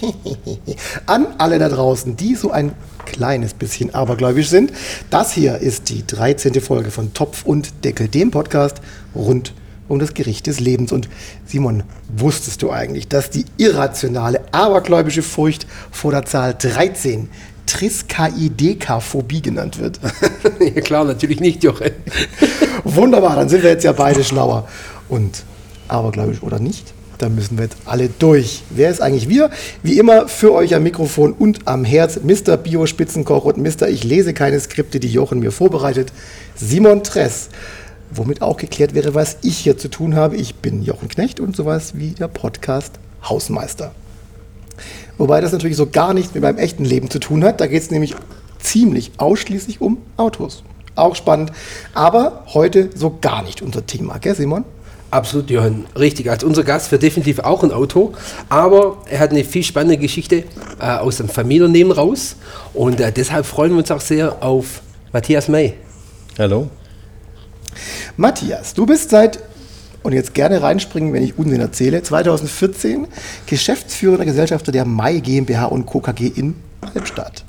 An alle da draußen, die so ein kleines bisschen abergläubisch sind. Das hier ist die 13. Folge von Topf und Deckel, dem Podcast rund um das Gericht des Lebens. Und Simon, wusstest du eigentlich, dass die irrationale, abergläubische Furcht vor der Zahl 13 Triskaidekaphobie genannt wird? ja klar, natürlich nicht, Jochen. Wunderbar, dann sind wir jetzt ja beide schlauer. Und abergläubisch oder nicht? Da müssen wir jetzt alle durch. Wer ist eigentlich wir? Wie immer für euch am Mikrofon und am Herz Mr. Bio-Spitzenkoch und Mr. Ich lese keine Skripte, die Jochen mir vorbereitet, Simon Tress. Womit auch geklärt wäre, was ich hier zu tun habe. Ich bin Jochen Knecht und sowas wie der Podcast Hausmeister. Wobei das natürlich so gar nichts mit meinem echten Leben zu tun hat. Da geht es nämlich ziemlich ausschließlich um Autos. Auch spannend. Aber heute so gar nicht unser Thema, gell, Simon? Absolut, Johann. Richtig. Als unser Gast wird definitiv auch ein Auto. Aber er hat eine viel spannende Geschichte äh, aus dem Familienunternehmen raus. Und äh, deshalb freuen wir uns auch sehr auf Matthias May. Hallo. Matthias, du bist seit, und jetzt gerne reinspringen, wenn ich Unsinn erzähle, 2014 Geschäftsführender Gesellschafter der May GmbH und Co. KG in Halbstadt.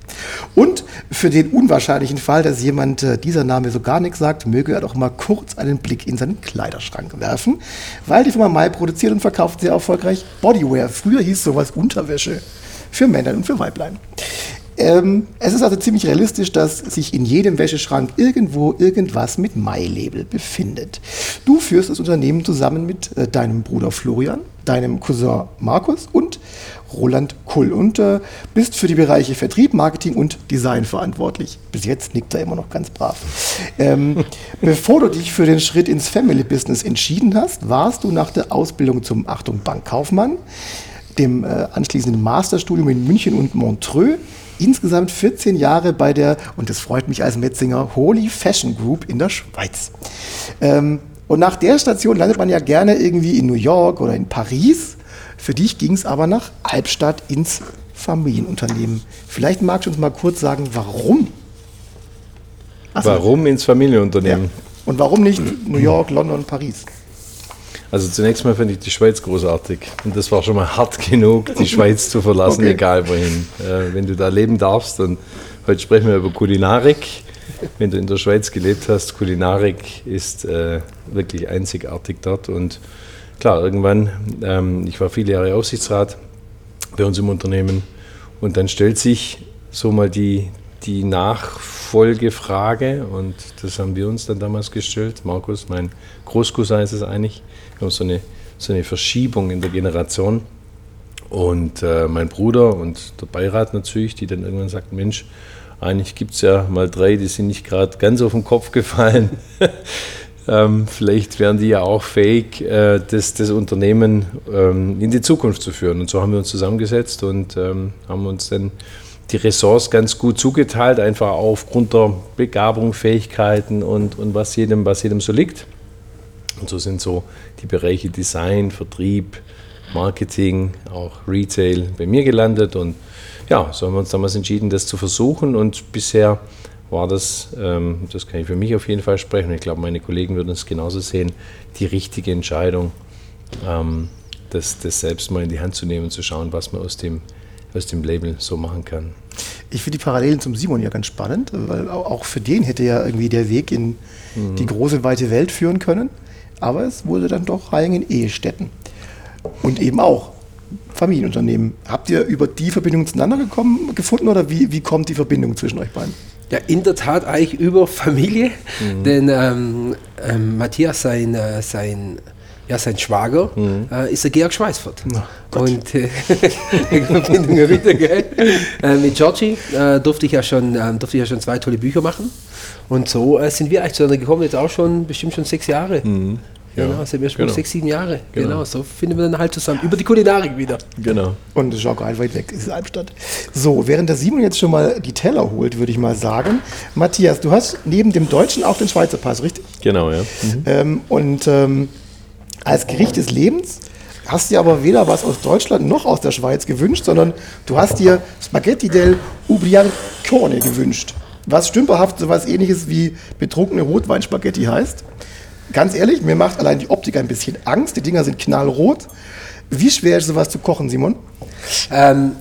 Und für den unwahrscheinlichen Fall, dass jemand äh, dieser Name so gar nichts sagt, möge er doch mal kurz einen Blick in seinen Kleiderschrank werfen, weil die Firma Mai produziert und verkauft sehr erfolgreich Bodywear. Früher hieß sowas Unterwäsche für Männer und für Weiblein. Ähm, es ist also ziemlich realistisch, dass sich in jedem Wäscheschrank irgendwo irgendwas mit Mai-Label befindet. Du führst das Unternehmen zusammen mit äh, deinem Bruder Florian, deinem Cousin Markus und Roland Kull und äh, bist für die Bereiche Vertrieb, Marketing und Design verantwortlich. Bis jetzt nickt er immer noch ganz brav. Ähm, bevor du dich für den Schritt ins Family Business entschieden hast, warst du nach der Ausbildung zum Achtung Bankkaufmann, dem äh, anschließenden Masterstudium in München und Montreux, insgesamt 14 Jahre bei der, und das freut mich als Metzinger, Holy Fashion Group in der Schweiz. Ähm, und nach der Station landet man ja gerne irgendwie in New York oder in Paris. Für dich ging es aber nach Albstadt ins Familienunternehmen. Vielleicht magst du uns mal kurz sagen, warum? Ach so. Warum ins Familienunternehmen? Ja. Und warum nicht New York, London, Paris? Also zunächst mal finde ich die Schweiz großartig. Und das war schon mal hart genug, die Schweiz zu verlassen, okay. egal wohin. Äh, wenn du da leben darfst, und heute sprechen wir über Kulinarik. Wenn du in der Schweiz gelebt hast, Kulinarik ist äh, wirklich einzigartig dort. Und klar, irgendwann, ähm, ich war viele Jahre Aufsichtsrat bei uns im Unternehmen. Und dann stellt sich so mal die, die Nachfolgefrage, und das haben wir uns dann damals gestellt. Markus, mein Großcousin ist es eigentlich. Wir haben so eine, so eine Verschiebung in der Generation. Und äh, mein Bruder und der Beirat natürlich, die dann irgendwann sagten: Mensch, eigentlich gibt es ja mal drei, die sind nicht gerade ganz auf den Kopf gefallen. ähm, vielleicht wären die ja auch fähig, äh, das, das Unternehmen ähm, in die Zukunft zu führen. Und so haben wir uns zusammengesetzt und ähm, haben uns dann die Ressorts ganz gut zugeteilt, einfach aufgrund der Begabung, Fähigkeiten und, und was, jedem, was jedem so liegt. Und so sind so die Bereiche Design, Vertrieb, Marketing, auch Retail bei mir gelandet. Und ja, so haben wir uns damals entschieden, das zu versuchen. Und bisher war das, ähm, das kann ich für mich auf jeden Fall sprechen, ich glaube, meine Kollegen würden es genauso sehen, die richtige Entscheidung, ähm, das, das selbst mal in die Hand zu nehmen und zu schauen, was man aus dem aus dem Label so machen kann. Ich finde die Parallelen zum Simon ja ganz spannend, weil auch für den hätte ja irgendwie der Weg in mhm. die große, weite Welt führen können. Aber es wurde dann doch Reihen in Ehestätten. Und eben auch Familienunternehmen. Habt ihr über die Verbindung zueinander gekommen, gefunden oder wie, wie kommt die Verbindung zwischen euch beiden? Ja, in der Tat eigentlich über Familie, mhm. denn ähm, ähm, Matthias, sein, äh, sein ja, sein Schwager mhm. äh, ist der Georg Schweißfurt. Oh, und äh, wieder, gell? Äh, mit Georgie äh, durfte, ich ja schon, ähm, durfte ich ja schon zwei tolle Bücher machen. Und so äh, sind wir eigentlich zueinander gekommen, jetzt auch schon bestimmt schon sechs Jahre. Mhm. Ja. Genau, sind wir schon Genau. sechs, sieben Jahre. Genau. Genau. so finden wir dann halt zusammen. Über die Kulinarik wieder. Genau. Und das ist auch gar nicht weit weg, das ist Albstadt. So, während der Simon jetzt schon mal die Teller holt, würde ich mal sagen. Matthias, du hast neben dem Deutschen auch den Schweizer Pass, richtig? Genau, ja. Mhm. Ähm, und ähm, als Gericht des Lebens hast dir aber weder was aus Deutschland noch aus der Schweiz gewünscht, sondern du hast dir Spaghetti del Ubriancone gewünscht. Was stümperhaft so was ähnliches wie betrunkene Rotweinspaghetti heißt. Ganz ehrlich, mir macht allein die Optik ein bisschen Angst. Die Dinger sind knallrot. Wie schwer ist sowas zu kochen, Simon? Ähm,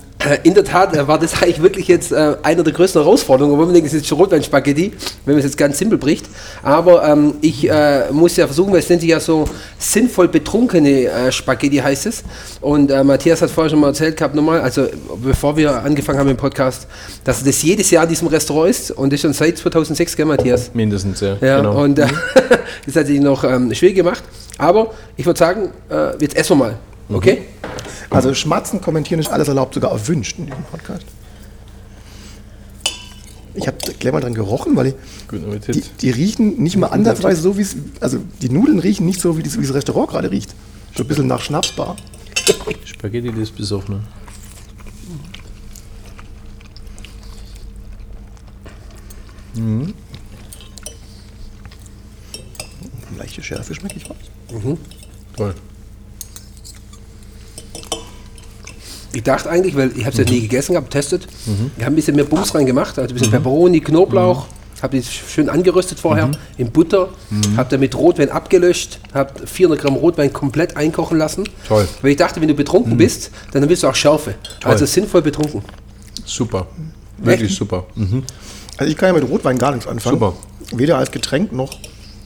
in der Tat äh, war das eigentlich wirklich jetzt äh, eine der größten Herausforderungen. Wo man denkt, es ist schon Rotweinspaghetti, wenn man es jetzt ganz simpel bricht. Aber ähm, ich äh, muss ja versuchen, weil es nennt sich ja so sinnvoll betrunkene äh, Spaghetti heißt es. Und äh, Matthias hat vorher schon mal erzählt gehabt, nochmal, also bevor wir angefangen haben im Podcast, dass das jedes Jahr in diesem Restaurant ist und das schon seit 2006, gell Matthias? Mindestens, ja. Ja, genau. und äh, das hat sich noch ähm, schwierig gemacht. Aber ich würde sagen, äh, jetzt essen wir mal. Okay? Also schmatzen, kommentieren ist alles erlaubt, sogar erwünscht in diesem Podcast. Ich habe gleich mal dran gerochen, weil ich, die, die riechen nicht mal ansatzweise so, wie es, also die Nudeln riechen nicht so, wie das, wie das Restaurant gerade riecht. Schon ein bisschen nach Schnapsbar. Spaghetti des Besoffenen. Leichte Schärfe schmecke ich raus. Toll. Ich dachte eigentlich, weil ich habe es ja nie gegessen, habe testet. Wir haben ein bisschen mehr Bums reingemacht, also ein bisschen Peperoni, Knoblauch. Habe die schön angeröstet vorher in Butter. Habe damit Rotwein abgelöscht. Habe 400 Gramm Rotwein komplett einkochen lassen. Toll. Weil ich dachte, wenn du betrunken bist, dann willst du auch Schärfe. Also sinnvoll betrunken. Super. Wirklich Echt? super. Mhm. Also ich kann ja mit Rotwein gar nichts anfangen. Super. Weder als Getränk noch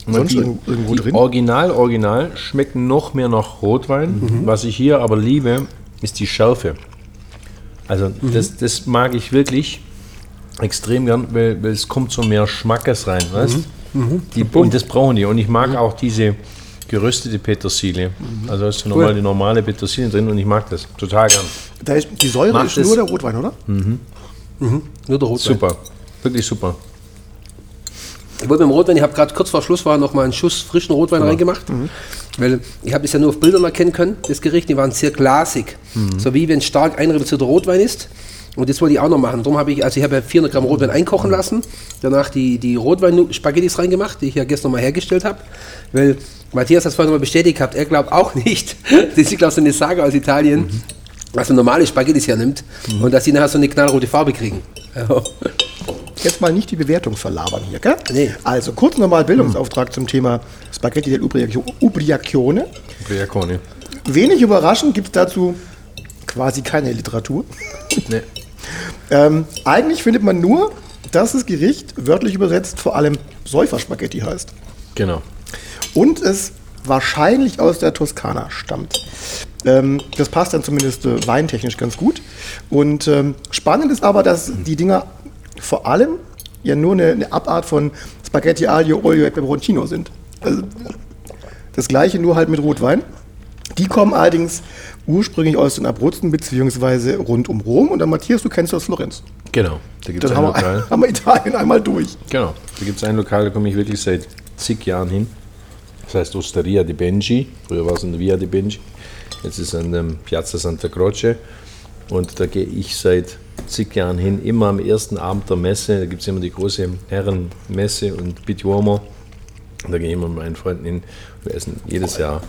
sonst die, irgendwo, drin. Original, Original schmecken noch mehr nach Rotwein. Was ich hier aber liebe, ist die Schärfe. Also das, das mag ich wirklich extrem gern, weil, weil es kommt so mehr Schmackes rein, weißt? Die, und das brauchen die. Und ich mag auch diese geröstete Petersilie. Also da ist so normal die normale Petersilie drin und ich mag das total gern. Da ist, die Säure Macht ist es- nur der Rotwein, oder? Nur der Rotwein. Super. Wirklich super. Ich wollte mit dem Rotwein, ich habe gerade kurz vor Schluss war noch mal einen Schuss frischen Rotwein reingemacht, weil ich habe es ja nur auf Bildern erkennen können, das Gericht, die waren sehr glasig, so wie wenn stark einreduzierter Rotwein ist. Und das wollte ich auch noch machen. Darum habe ich, also ich habe ja 400 Gramm Rotwein einkochen lassen, danach die, die Rotwein-Spaghettis reingemacht, die ich ja gestern mal hergestellt habe, weil Matthias hat es vorhin mal bestätigt gehabt, er glaubt auch nicht, das ist, glaube ich, so eine Sage aus Italien, dass man normale Spaghettis hernimmt und dass sie nachher so eine knallrote Farbe kriegen. Jetzt mal nicht die Bewertung verlabern hier, gell? Nee. Also kurz nochmal Bildungsauftrag zum Thema Spaghetti del Ubriaco- Ubriacione. Briacone. Wenig überraschend gibt es dazu quasi keine Literatur. Nee. Ähm, eigentlich findet man nur, dass das Gericht wörtlich übersetzt vor allem Säuferspaghetti heißt. Genau. Und es wahrscheinlich aus der Toskana stammt. Ähm, das passt dann zumindest äh, weintechnisch ganz gut. Und ähm, spannend ist aber, dass die Dinger vor allem ja nur eine, eine Abart von Spaghetti aglio olio e peperoncino sind. Also, das gleiche nur halt mit Rotwein. Die kommen allerdings ursprünglich aus den Abruzzen beziehungsweise rund um Rom. Und dann Matthias, du kennst das Florenz. Genau. Da gibt es ein haben Lokal. wir, haben wir Italien einmal durch. Genau, da gibt es ein Lokal, da komme ich wirklich seit zig Jahren hin. Das heißt Osteria di Benji. Früher war es in der Via di Benji. Jetzt ist es an der Piazza Santa Croce. Und da gehe ich seit zig Jahren hin, immer am ersten Abend der Messe. Da gibt es immer die große Herrenmesse und Bituomo. Und da gehe ich immer mit meinen Freunden hin. Wir essen jedes Jahr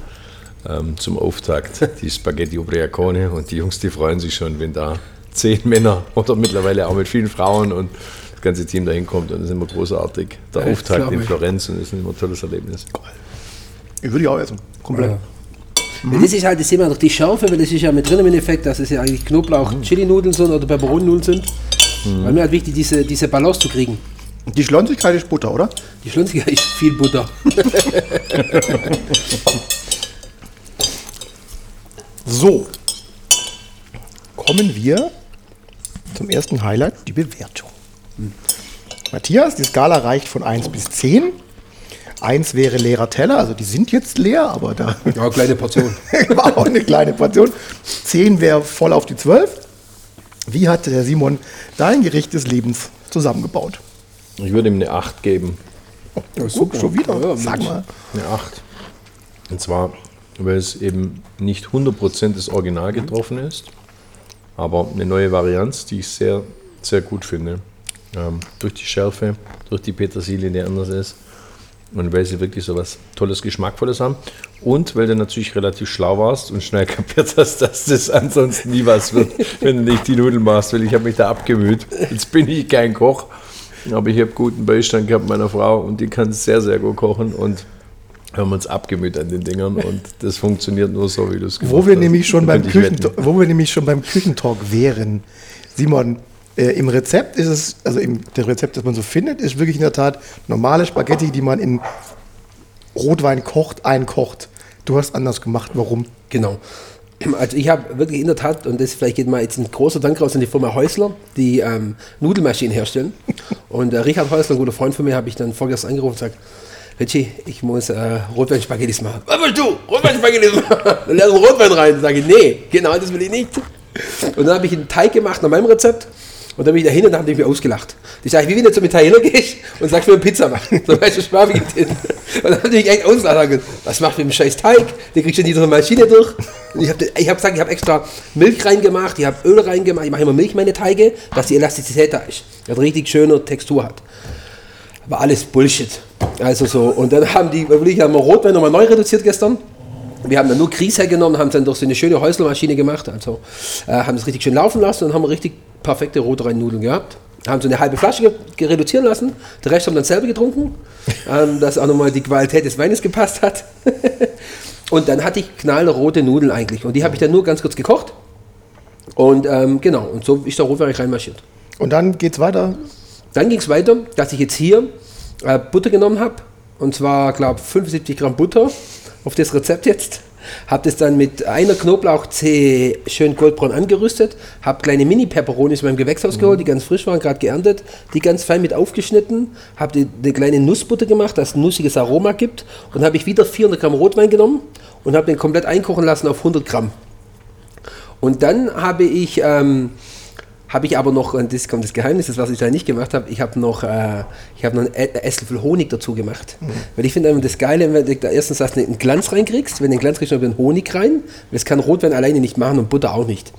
ähm, zum Auftakt die Spaghetti Ubriacone. Und die Jungs, die freuen sich schon, wenn da zehn Männer oder mittlerweile auch mit vielen Frauen und das ganze Team dahin kommt. Und das ist immer großartig. Der Ja, Auftakt in. Florenz und das ist immer ein tolles Erlebnis. Ich würde ich auch essen. Komplett. Ja. Das ist halt das Thema durch die Schärfe, weil das ist ja mit drin im Endeffekt, dass es ja eigentlich Knoblauch, Chili-Nudeln sind oder Peperoni-Nudeln sind. Weil mir halt wichtig, diese, diese Balance zu kriegen. Die Schlonzigkeit ist Butter, oder? Die Schlunzige ist viel Butter. So, kommen wir zum ersten Highlight, die Bewertung. Matthias, die Skala reicht von 1 bis 10. 1 wäre leerer Teller, also die sind jetzt leer, aber da Ja, kleine Portion. war auch eine kleine Portion. 10 wäre voll auf die 12. Wie hat der Simon dein Gericht des Lebens zusammengebaut? Ich würde ihm eine 8 geben. Ja, guck, schon wieder. Ja, Sag mal. Eine 8. Und zwar, weil es eben nicht 100% das Original getroffen ist, aber eine neue Varianz, die ich sehr, sehr gut finde. Ähm, durch die Schärfe, durch die Petersilie, die anders ist. Und weil sie wirklich so was Tolles, Geschmackvolles haben. Und weil du natürlich relativ schlau warst und schnell kapiert hast, dass das ansonsten nie was wird, wenn du nicht die Nudeln machst. Weil ich habe mich da abgemüht. Jetzt bin ich kein Koch, aber ich habe guten Beistand gehabt meiner Frau und die kann sehr, sehr gut kochen. Und haben uns abgemüht an den Dingern und das funktioniert nur so, wie du es gemacht Wo wir, hast. nämlich schon beim Küchen, wo wir nämlich schon beim Küchentalk wären. Simon, äh, im Rezept ist es, also im das Rezept, das man so findet, ist wirklich in der Tat normale Spaghetti, die man in Rotwein kocht, einkocht. Du hast anders gemacht. Warum? Genau. Also ich habe wirklich in der Tat, und das vielleicht geht mal jetzt ein großer Dank raus an die Firma Häusler, die ähm, Nudelmaschinen herstellen. Und äh, Richard Häusler, ein guter Freund von mir, habe ich dann vorgestern angerufen und gesagt, Richie, ich muss äh, Rotwein-Spaghettis machen. Was willst du? Rotwein-Spaghettis machen? Dann du Rotwein rein. Sage ich, nee, genau das will ich nicht. Und dann habe ich einen Teig gemacht nach meinem Rezept. Und dann bin ich dahin und die mich ausgelacht. Die sage ich, wie wenn du zum Italiener gehst und sagst, ich will eine Pizza machen. So weißt du, Spaß gibt es. Und dann haben die mich echt ausgelacht was macht mit dem scheiß Teig? Den kriegst du in dieser Maschine durch. Und ich habe ich hab gesagt, ich habe extra Milch reingemacht, ich habe Öl reingemacht, ich mache immer Milch in meine Teige, dass die Elastizität da ist. Dass richtig schöne Textur hat. Aber alles Bullshit. Also so, und dann haben die, wirklich haben wir Rotwein nochmal neu reduziert gestern. Wir haben dann nur Grieß hergenommen, haben es dann durch so eine schöne Häuslermaschine gemacht, also äh, haben es richtig schön laufen lassen und haben richtig perfekte Rotweinnudeln gehabt. Haben so eine halbe Flasche reduzieren lassen, den Rest haben dann selber getrunken, ähm, dass auch nochmal die Qualität des Weines gepasst hat. und dann hatte ich knallrote Nudeln eigentlich und die habe ich dann nur ganz kurz gekocht. Und ähm, genau, und so ist der Rotwein reinmarschiert. Und dann geht's weiter. Dann ging es weiter, dass ich jetzt hier äh, Butter genommen habe. Und zwar, glaube ich, 75 Gramm Butter auf das Rezept jetzt. Habe das dann mit einer Knoblauchzehe schön goldbraun angerüstet. Habe kleine Mini-Peperonis beim Gewächshaus geholt, die ganz frisch waren, gerade geerntet. Die ganz fein mit aufgeschnitten. Habe die, eine kleine Nussbutter gemacht, dass es ein nussiges Aroma gibt. Und habe ich wieder 400 Gramm Rotwein genommen und habe den komplett einkochen lassen auf 100 Gramm. Und dann habe ich, ähm, habe ich aber noch, und das kommt das Geheimnis, das was ich da nicht gemacht habe, ich habe noch, äh, ich habe noch einen Esslöffel Honig dazu gemacht. Weil ich finde einfach das Geile, wenn du da erstens du einen Glanz reinkriegst, wenn du den Glanz kriegst, noch den Honig rein. Das kann Rotwein alleine nicht machen und Butter auch nicht.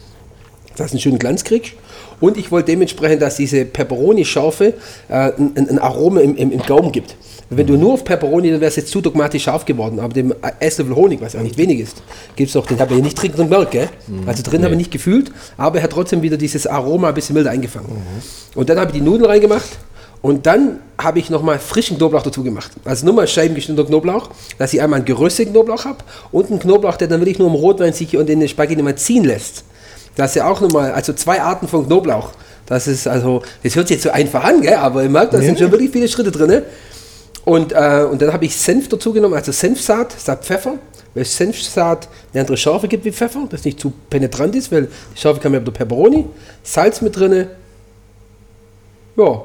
Dass du einen schönen Glanz kriegst. Und ich wollte dementsprechend, dass diese Peperoni-Schärfe äh, ein, ein Aroma im, im, im Gaumen gibt. Wenn du nur auf Peperoni, dann wäre es jetzt zu dogmatisch scharf geworden. Aber dem Esslöffel Honig, was ja auch nicht wenig ist, gibt es doch, den habe ich nicht drin drin gemerkt, gell? Also drin habe ich nicht gefühlt, aber er hat trotzdem wieder dieses Aroma ein bisschen milder eingefangen. Und dann habe ich die Nudeln reingemacht und dann habe ich nochmal frischen Knoblauch dazu gemacht. Also nur mal Scheiben geschnittener Knoblauch, dass ich einmal einen gerösteten Knoblauch habe und einen Knoblauch, der dann wirklich nur im Rotwein sich und in den Spaghetti mal ziehen lässt. Das ist ja auch nochmal, also zwei Arten von Knoblauch. Das ist also, das hört sich jetzt so einfach an, gell? aber ihr merkt, da sind schon wirklich viele Schritte drin. Und, äh, und dann habe ich Senf dazu genommen, also Senfsaat, statt Pfeffer, weil Senfsaat eine andere Schärfe gibt wie Pfeffer, das nicht zu penetrant ist, weil die Schärfe kann man über Peperoni, Salz mit drin, ja,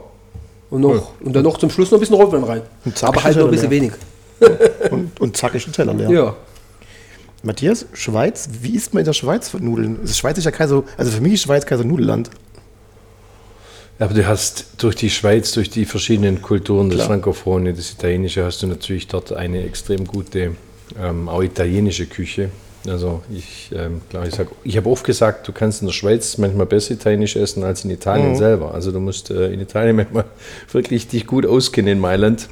und, noch, und dann noch zum Schluss noch ein bisschen Rotwein rein. Aber halt nur ein bisschen leer. wenig. Und, und zack ist ein Teller leer. Ja. Matthias, Schweiz, wie isst man in der Schweiz von Nudeln? Das Schweiz ist ja kein so, also für mich ist Schweiz kein so Nudelland. Aber du hast durch die Schweiz, durch die verschiedenen Kulturen, das Frankophone, das Italienische, hast du natürlich dort eine extrem gute, ähm, auch italienische Küche. Also ich ähm, glaube, ich sag, ich habe oft gesagt, du kannst in der Schweiz manchmal besser Italienisch essen als in Italien selber. Also du musst äh, in Italien manchmal wirklich dich gut auskennen in Mailand,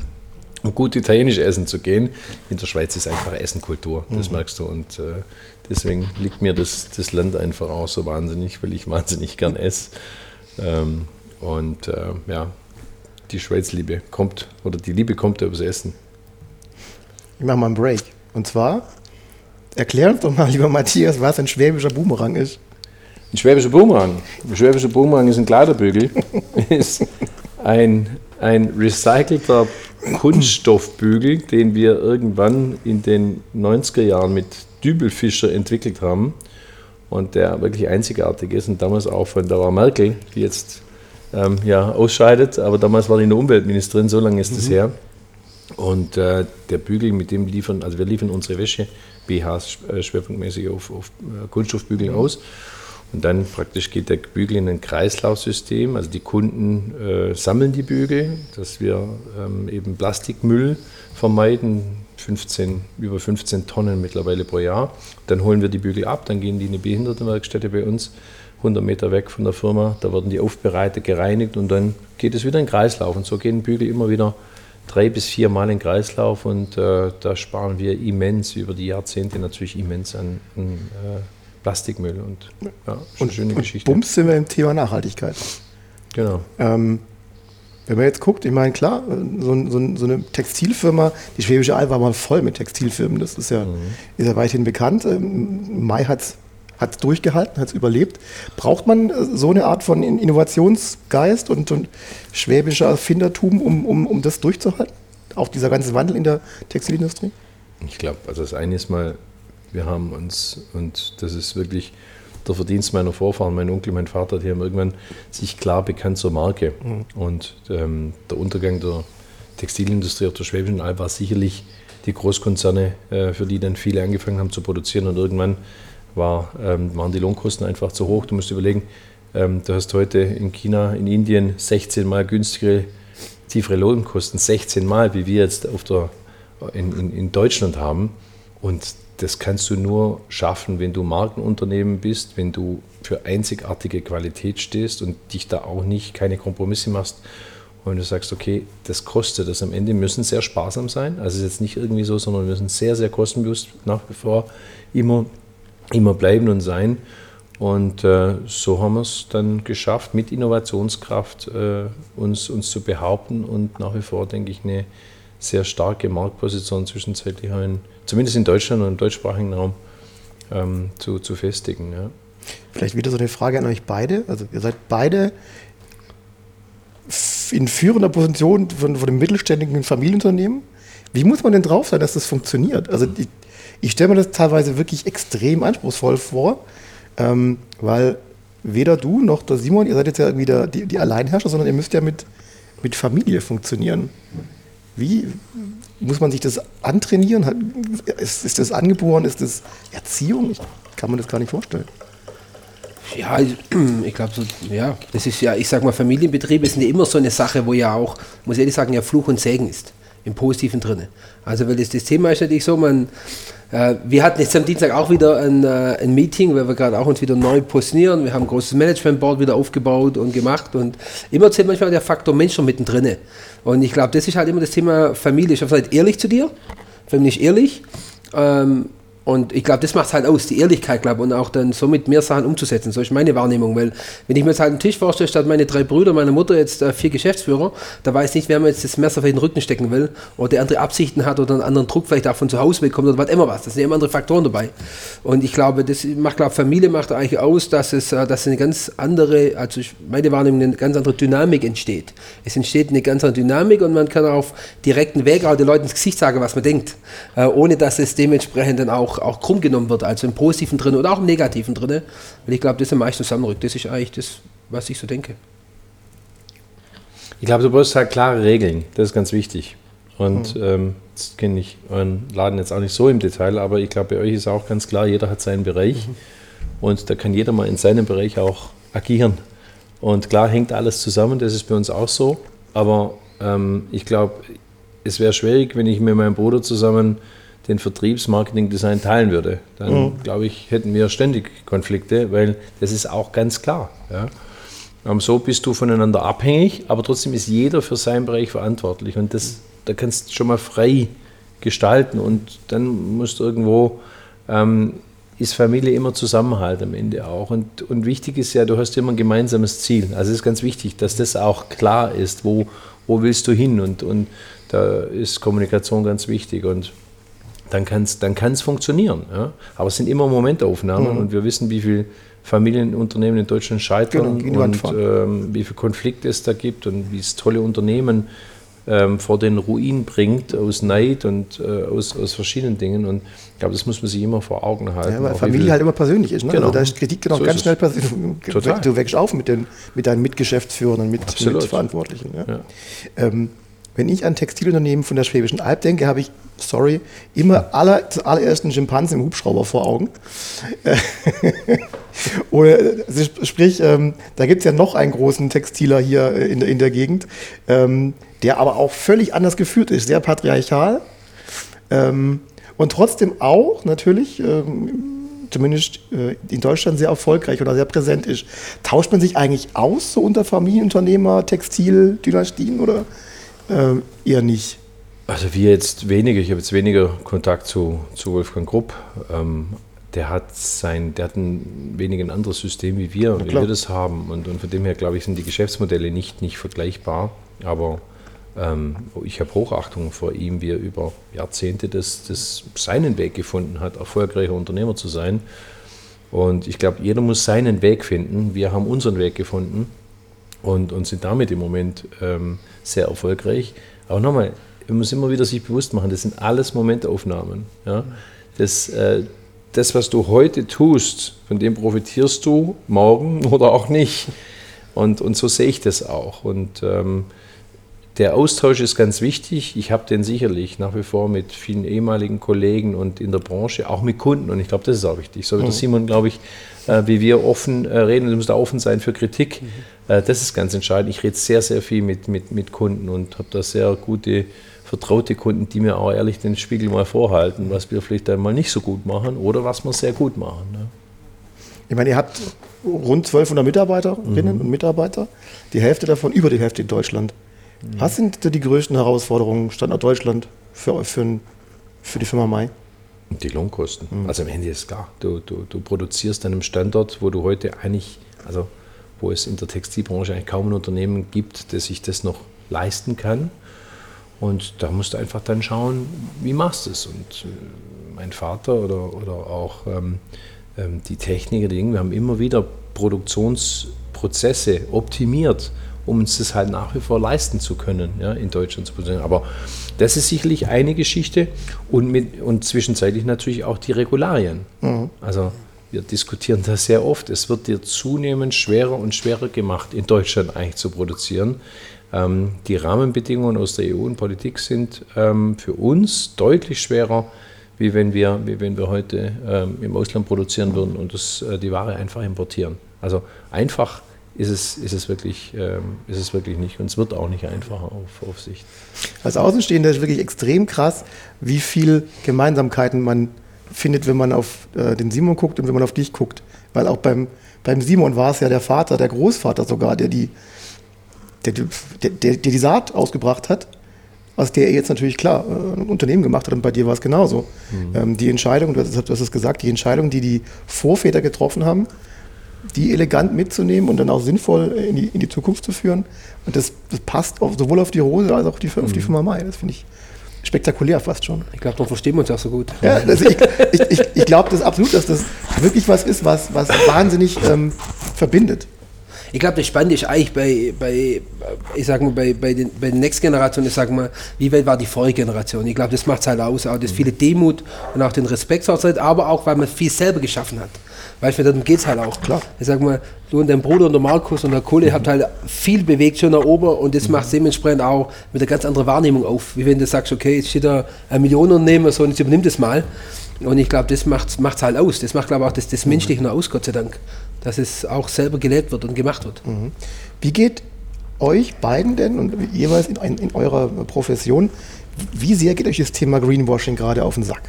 um gut Italienisch essen zu gehen. In der Schweiz ist einfach Essenkultur, das merkst du. Und äh, deswegen liegt mir das, das Land einfach auch so wahnsinnig, weil ich wahnsinnig gern esse. Ähm, und äh, ja, die Schweizliebe kommt, oder die Liebe kommt übers Essen. Ich mache mal einen Break. Und zwar, erklär uns doch mal, lieber Matthias, was ein schwäbischer Boomerang ist. Ein schwäbischer Boomerang. Ein schwäbischer Boomerang ist ein Kleiderbügel. ist ein, ein recycelter Kunststoffbügel, den wir irgendwann in den 90er Jahren mit Dübelfischer entwickelt haben und der wirklich einzigartig ist und damals auch von der war Merkel, die jetzt ähm, ja, ausscheidet, aber damals war die eine Umweltministerin, so lange ist das her. Und äh, der Bügel, mit dem liefern, also wir liefern unsere Wäsche, BHs äh, schwerpunktmäßig auf, auf äh, Kunststoffbügel aus. Und dann praktisch geht der Bügel in ein Kreislaufsystem. Also die Kunden äh, sammeln die Bügel, dass wir ähm, eben Plastikmüll vermeiden 15, über 15 Tonnen mittlerweile pro Jahr. Dann holen wir die Bügel ab, dann gehen die in eine Behindertenwerkstätte bei uns, 100 Meter weg von der Firma. Da werden die aufbereitet, gereinigt und dann geht es wieder in den Kreislauf. Und so gehen Bügel immer wieder drei bis vier Mal in den Kreislauf und äh, da sparen wir immens über die Jahrzehnte natürlich immens an, an äh, Plastikmüll und ja, und, schöne und Geschichte. Bums sind wir im Thema Nachhaltigkeit. Genau. Ähm, wenn man jetzt guckt, ich meine, klar, so, so, so, eine Textilfirma, die Schwäbische Alb war mal voll mit Textilfirmen, das ist ja, mhm. ist ja weithin bekannt. Ähm, Mai hat es hat es durchgehalten, hat es überlebt. Braucht man äh, so eine Art von Innovationsgeist und, und schwäbischer Erfindertum, um, um, um das durchzuhalten? Auch dieser ganze Wandel in der Textilindustrie? Ich glaube, also das eine ist mal, wir haben uns, und das ist wirklich der Verdienst meiner Vorfahren, mein Onkel, mein Vater, die haben irgendwann sich klar bekannt zur Marke. Mhm. Und ähm, der Untergang der Textilindustrie auf der Schwäbischen Alb war sicherlich die Großkonzerne, äh, für die dann viele angefangen haben zu produzieren und irgendwann war, ähm, waren die Lohnkosten einfach zu hoch. Du musst überlegen, ähm, du hast heute in China, in Indien 16 mal günstigere, tiefere Lohnkosten, 16 mal, wie wir jetzt auf der, in, in, in Deutschland haben. Und das kannst du nur schaffen, wenn du Markenunternehmen bist, wenn du für einzigartige Qualität stehst und dich da auch nicht keine Kompromisse machst. Und du sagst, okay, das kostet das am Ende, müssen sehr sparsam sein. Also es ist jetzt nicht irgendwie so, sondern wir müssen sehr, sehr kostenbewusst nach wie vor immer immer bleiben und sein. Und äh, so haben wir es dann geschafft, mit Innovationskraft äh, uns, uns zu behaupten und nach wie vor, denke ich, eine sehr starke Marktposition zwischenzeitlich in, zumindest in Deutschland und im deutschsprachigen Raum ähm, zu, zu festigen. Ja. Vielleicht wieder so eine Frage an euch beide. Also ihr seid beide in führender Position von, von einem mittelständigen Familienunternehmen. Wie muss man denn drauf sein, dass das funktioniert? Also die, ich stelle mir das teilweise wirklich extrem anspruchsvoll vor, ähm, weil weder du noch der Simon, ihr seid jetzt ja irgendwie der, die, die Alleinherrscher, sondern ihr müsst ja mit, mit Familie funktionieren. Wie muss man sich das antrainieren? Ist, ist das angeboren? Ist das Erziehung? Ich kann man das gar nicht vorstellen. Ja, ich, glaube, so, ja, das ist ja, ich sag mal, Familienbetriebe sind ja immer so eine Sache, wo ja auch, muss ich ehrlich sagen, ja Fluch und Segen ist. Im Positiven drin. Also, weil das, das Thema ist natürlich so, man, äh, wir hatten jetzt am Dienstag auch wieder ein, äh, ein Meeting, weil wir gerade auch uns wieder neu positionieren. Wir haben ein großes Management-Board wieder aufgebaut und gemacht und immer zählt manchmal der Faktor Mensch schon mittendrin. Und ich glaube, das ist halt immer das Thema Familie. Ich habe gesagt, ehrlich zu dir, feministisch ehrlich. Ähm, und ich glaube, das macht es halt aus, die Ehrlichkeit, glaube und auch dann so mit mehr Sachen umzusetzen. So ist meine Wahrnehmung, weil wenn ich mir jetzt halt einen Tisch vorstelle, statt meine drei Brüder, meine Mutter jetzt äh, vier Geschäftsführer, da weiß ich nicht, wer mir jetzt das Messer auf den Rücken stecken will oder der andere Absichten hat oder einen anderen Druck vielleicht auch von zu Hause bekommt oder was immer was. Das sind immer andere Faktoren dabei. Und ich glaube, das macht, glaube Familie macht eigentlich aus, dass es, äh, dass eine ganz andere, also meine Wahrnehmung, eine ganz andere Dynamik entsteht. Es entsteht eine ganz andere Dynamik und man kann auf direkten Weg auch den Leuten ins Gesicht sagen, was man denkt, äh, ohne dass es dementsprechend dann auch auch, auch krumm genommen wird, also im Positiven drin oder auch im Negativen drin. Weil ich glaube, das ist am meisten zusammenrückt. Das ist eigentlich das, was ich so denke. Ich glaube, du brauchst halt klare Regeln. Das ist ganz wichtig. Und mhm. ähm, jetzt kenne ich euren Laden jetzt auch nicht so im Detail, aber ich glaube, bei euch ist auch ganz klar, jeder hat seinen Bereich mhm. und da kann jeder mal in seinem Bereich auch agieren. Und klar hängt alles zusammen, das ist bei uns auch so. Aber ähm, ich glaube, es wäre schwierig, wenn ich mit meinem Bruder zusammen den Vertriebsmarketing-Design teilen würde. Dann, mhm. glaube ich, hätten wir ständig Konflikte, weil das ist auch ganz klar. Ja. So bist du voneinander abhängig, aber trotzdem ist jeder für seinen Bereich verantwortlich und das, da kannst du schon mal frei gestalten und dann musst du irgendwo, ähm, ist Familie immer Zusammenhalt am Ende auch und, und wichtig ist ja, du hast immer ein gemeinsames Ziel, also es ist ganz wichtig, dass das auch klar ist, wo, wo willst du hin und, und da ist Kommunikation ganz wichtig und dann kann es dann kann's funktionieren. Ja? Aber es sind immer Momentaufnahmen mhm. und wir wissen, wie viele Familienunternehmen in Deutschland scheitern genau, und ähm, wie viele Konflikte es da gibt und wie es tolle Unternehmen ähm, vor den Ruin bringt aus Neid und äh, aus, aus verschiedenen Dingen. Und ich glaube, das muss man sich immer vor Augen halten. Ja, weil Familie halt immer persönlich ist. Ne? Genau. Also da ist Kritik genau so ganz schnell persönlich. Du, du wächst auf mit, den, mit deinen Mitgeschäftsführern und mit, mit Verantwortlichen. Ja? Ja. Ähm, wenn ich an Textilunternehmen von der Schwäbischen Alb denke, habe ich, sorry, immer aller, allererst einen Schimpansen im Hubschrauber vor Augen. Oder, also sprich, ähm, da gibt es ja noch einen großen Textiler hier in, in der Gegend, ähm, der aber auch völlig anders geführt ist, sehr patriarchal. Ähm, und trotzdem auch natürlich, ähm, zumindest äh, in Deutschland sehr erfolgreich oder sehr präsent ist. Tauscht man sich eigentlich aus so unter Familienunternehmer, Textildynastien oder äh, eher nicht? Also wir jetzt weniger, ich habe jetzt weniger Kontakt zu, zu Wolfgang Grupp. Ähm, der hat sein, der hat ein wenig ein anderes System wie wir, wie wir das haben. Und, und von dem her, glaube ich, sind die Geschäftsmodelle nicht, nicht vergleichbar. Aber ähm, ich habe Hochachtung vor ihm, wie er über Jahrzehnte das, das seinen Weg gefunden hat, erfolgreicher Unternehmer zu sein. Und ich glaube, jeder muss seinen Weg finden. Wir haben unseren Weg gefunden und, und sind damit im Moment ähm, sehr erfolgreich. Aber nochmal, man muss immer wieder sich bewusst machen, das sind alles Momentaufnahmen. Ja? Das, äh, das, was du heute tust, von dem profitierst du morgen oder auch nicht. Und, und so sehe ich das auch. Und ähm, der Austausch ist ganz wichtig. Ich habe den sicherlich nach wie vor mit vielen ehemaligen Kollegen und in der Branche, auch mit Kunden. Und ich glaube, das ist auch wichtig. So wie der Simon, glaube ich, äh, wie wir offen äh, reden, du musst da offen sein für Kritik. Mhm. Äh, das ist ganz entscheidend. Ich rede sehr, sehr viel mit, mit, mit Kunden und habe da sehr gute vertraute Kunden, die mir auch ehrlich den Spiegel mal vorhalten, was wir vielleicht einmal nicht so gut machen oder was wir sehr gut machen. Ne? Ich meine, ihr habt rund 1200 Mitarbeiterinnen mhm. und Mitarbeiter, die Hälfte davon, über die Hälfte in Deutschland. Mhm. Was sind die größten Herausforderungen, Standort Deutschland, für, für, für die Firma Mai? Die Lohnkosten. Mhm. Also am Ende ist klar, du, du, du produzierst an einem Standort, wo du heute eigentlich, also wo es in der Textilbranche eigentlich kaum ein Unternehmen gibt, das sich das noch leisten kann. Und da musst du einfach dann schauen, wie machst du es. Und äh, mein Vater oder, oder auch ähm, ähm, die Techniker, die wir haben immer wieder Produktionsprozesse optimiert, um uns das halt nach wie vor leisten zu können, ja, in Deutschland zu produzieren. Aber das ist sicherlich eine Geschichte und, mit, und zwischenzeitlich natürlich auch die Regularien. Mhm. Also wir diskutieren das sehr oft. Es wird dir zunehmend schwerer und schwerer gemacht, in Deutschland eigentlich zu produzieren. Ähm, die Rahmenbedingungen aus der EU und Politik sind ähm, für uns deutlich schwerer, wie wenn wir, wie wenn wir heute ähm, im Ausland produzieren würden und das, äh, die Ware einfach importieren. Also einfach ist es, ist es, wirklich, ähm, ist es wirklich nicht und es wird auch nicht einfacher auf, auf Sicht. Als Außenstehender ist wirklich extrem krass, wie viele Gemeinsamkeiten man findet, wenn man auf äh, den Simon guckt und wenn man auf dich guckt. Weil auch beim, beim Simon war es ja der Vater, der Großvater sogar, der die, der, der, der, die Saat ausgebracht hat, aus der er jetzt natürlich klar äh, ein Unternehmen gemacht hat und bei dir war es genauso. Mhm. Ähm, die Entscheidung, du hast, du hast es gesagt, die Entscheidung, die die Vorväter getroffen haben, die elegant mitzunehmen und dann auch sinnvoll in die, in die Zukunft zu führen. Und das, das passt auf, sowohl auf die Rose als auch die, auf die mhm. Firma Mai. Das finde ich spektakulär fast schon. Ich glaube, darum verstehen wir uns auch so gut. Ja, also ich, ich, ich, ich glaube das absolut, dass das wirklich was ist, was, was wahnsinnig ähm, verbindet. Ich glaube, das Spannende ist eigentlich bei, bei ich sag mal, bei, bei, den, bei den Next Generationen, ich sag mal, wie weit war die vorige Generation? Ich glaube, das macht es halt aus, auch das viele Demut und auch den Respekt, aber auch, weil man viel selber geschaffen hat. Weißt du, darum geht es halt auch. Klar. Ich sag mal, du und dein Bruder und der Markus und der Kohle mhm. habt halt viel bewegt schon nach oben und das mhm. macht dementsprechend auch mit einer ganz anderen Wahrnehmung auf. Wie wenn du sagst, okay, jetzt steht da ein Millionenunternehmen so und jetzt übernimmt das mal. Und ich glaube, das macht es halt aus. Das macht, glaube ich, auch das, das Menschliche noch aus, Gott sei Dank. Dass es auch selber gelebt wird und gemacht wird. Mhm. Wie geht euch beiden denn und jeweils in, in eurer Profession, wie sehr geht euch das Thema Greenwashing gerade auf den Sack?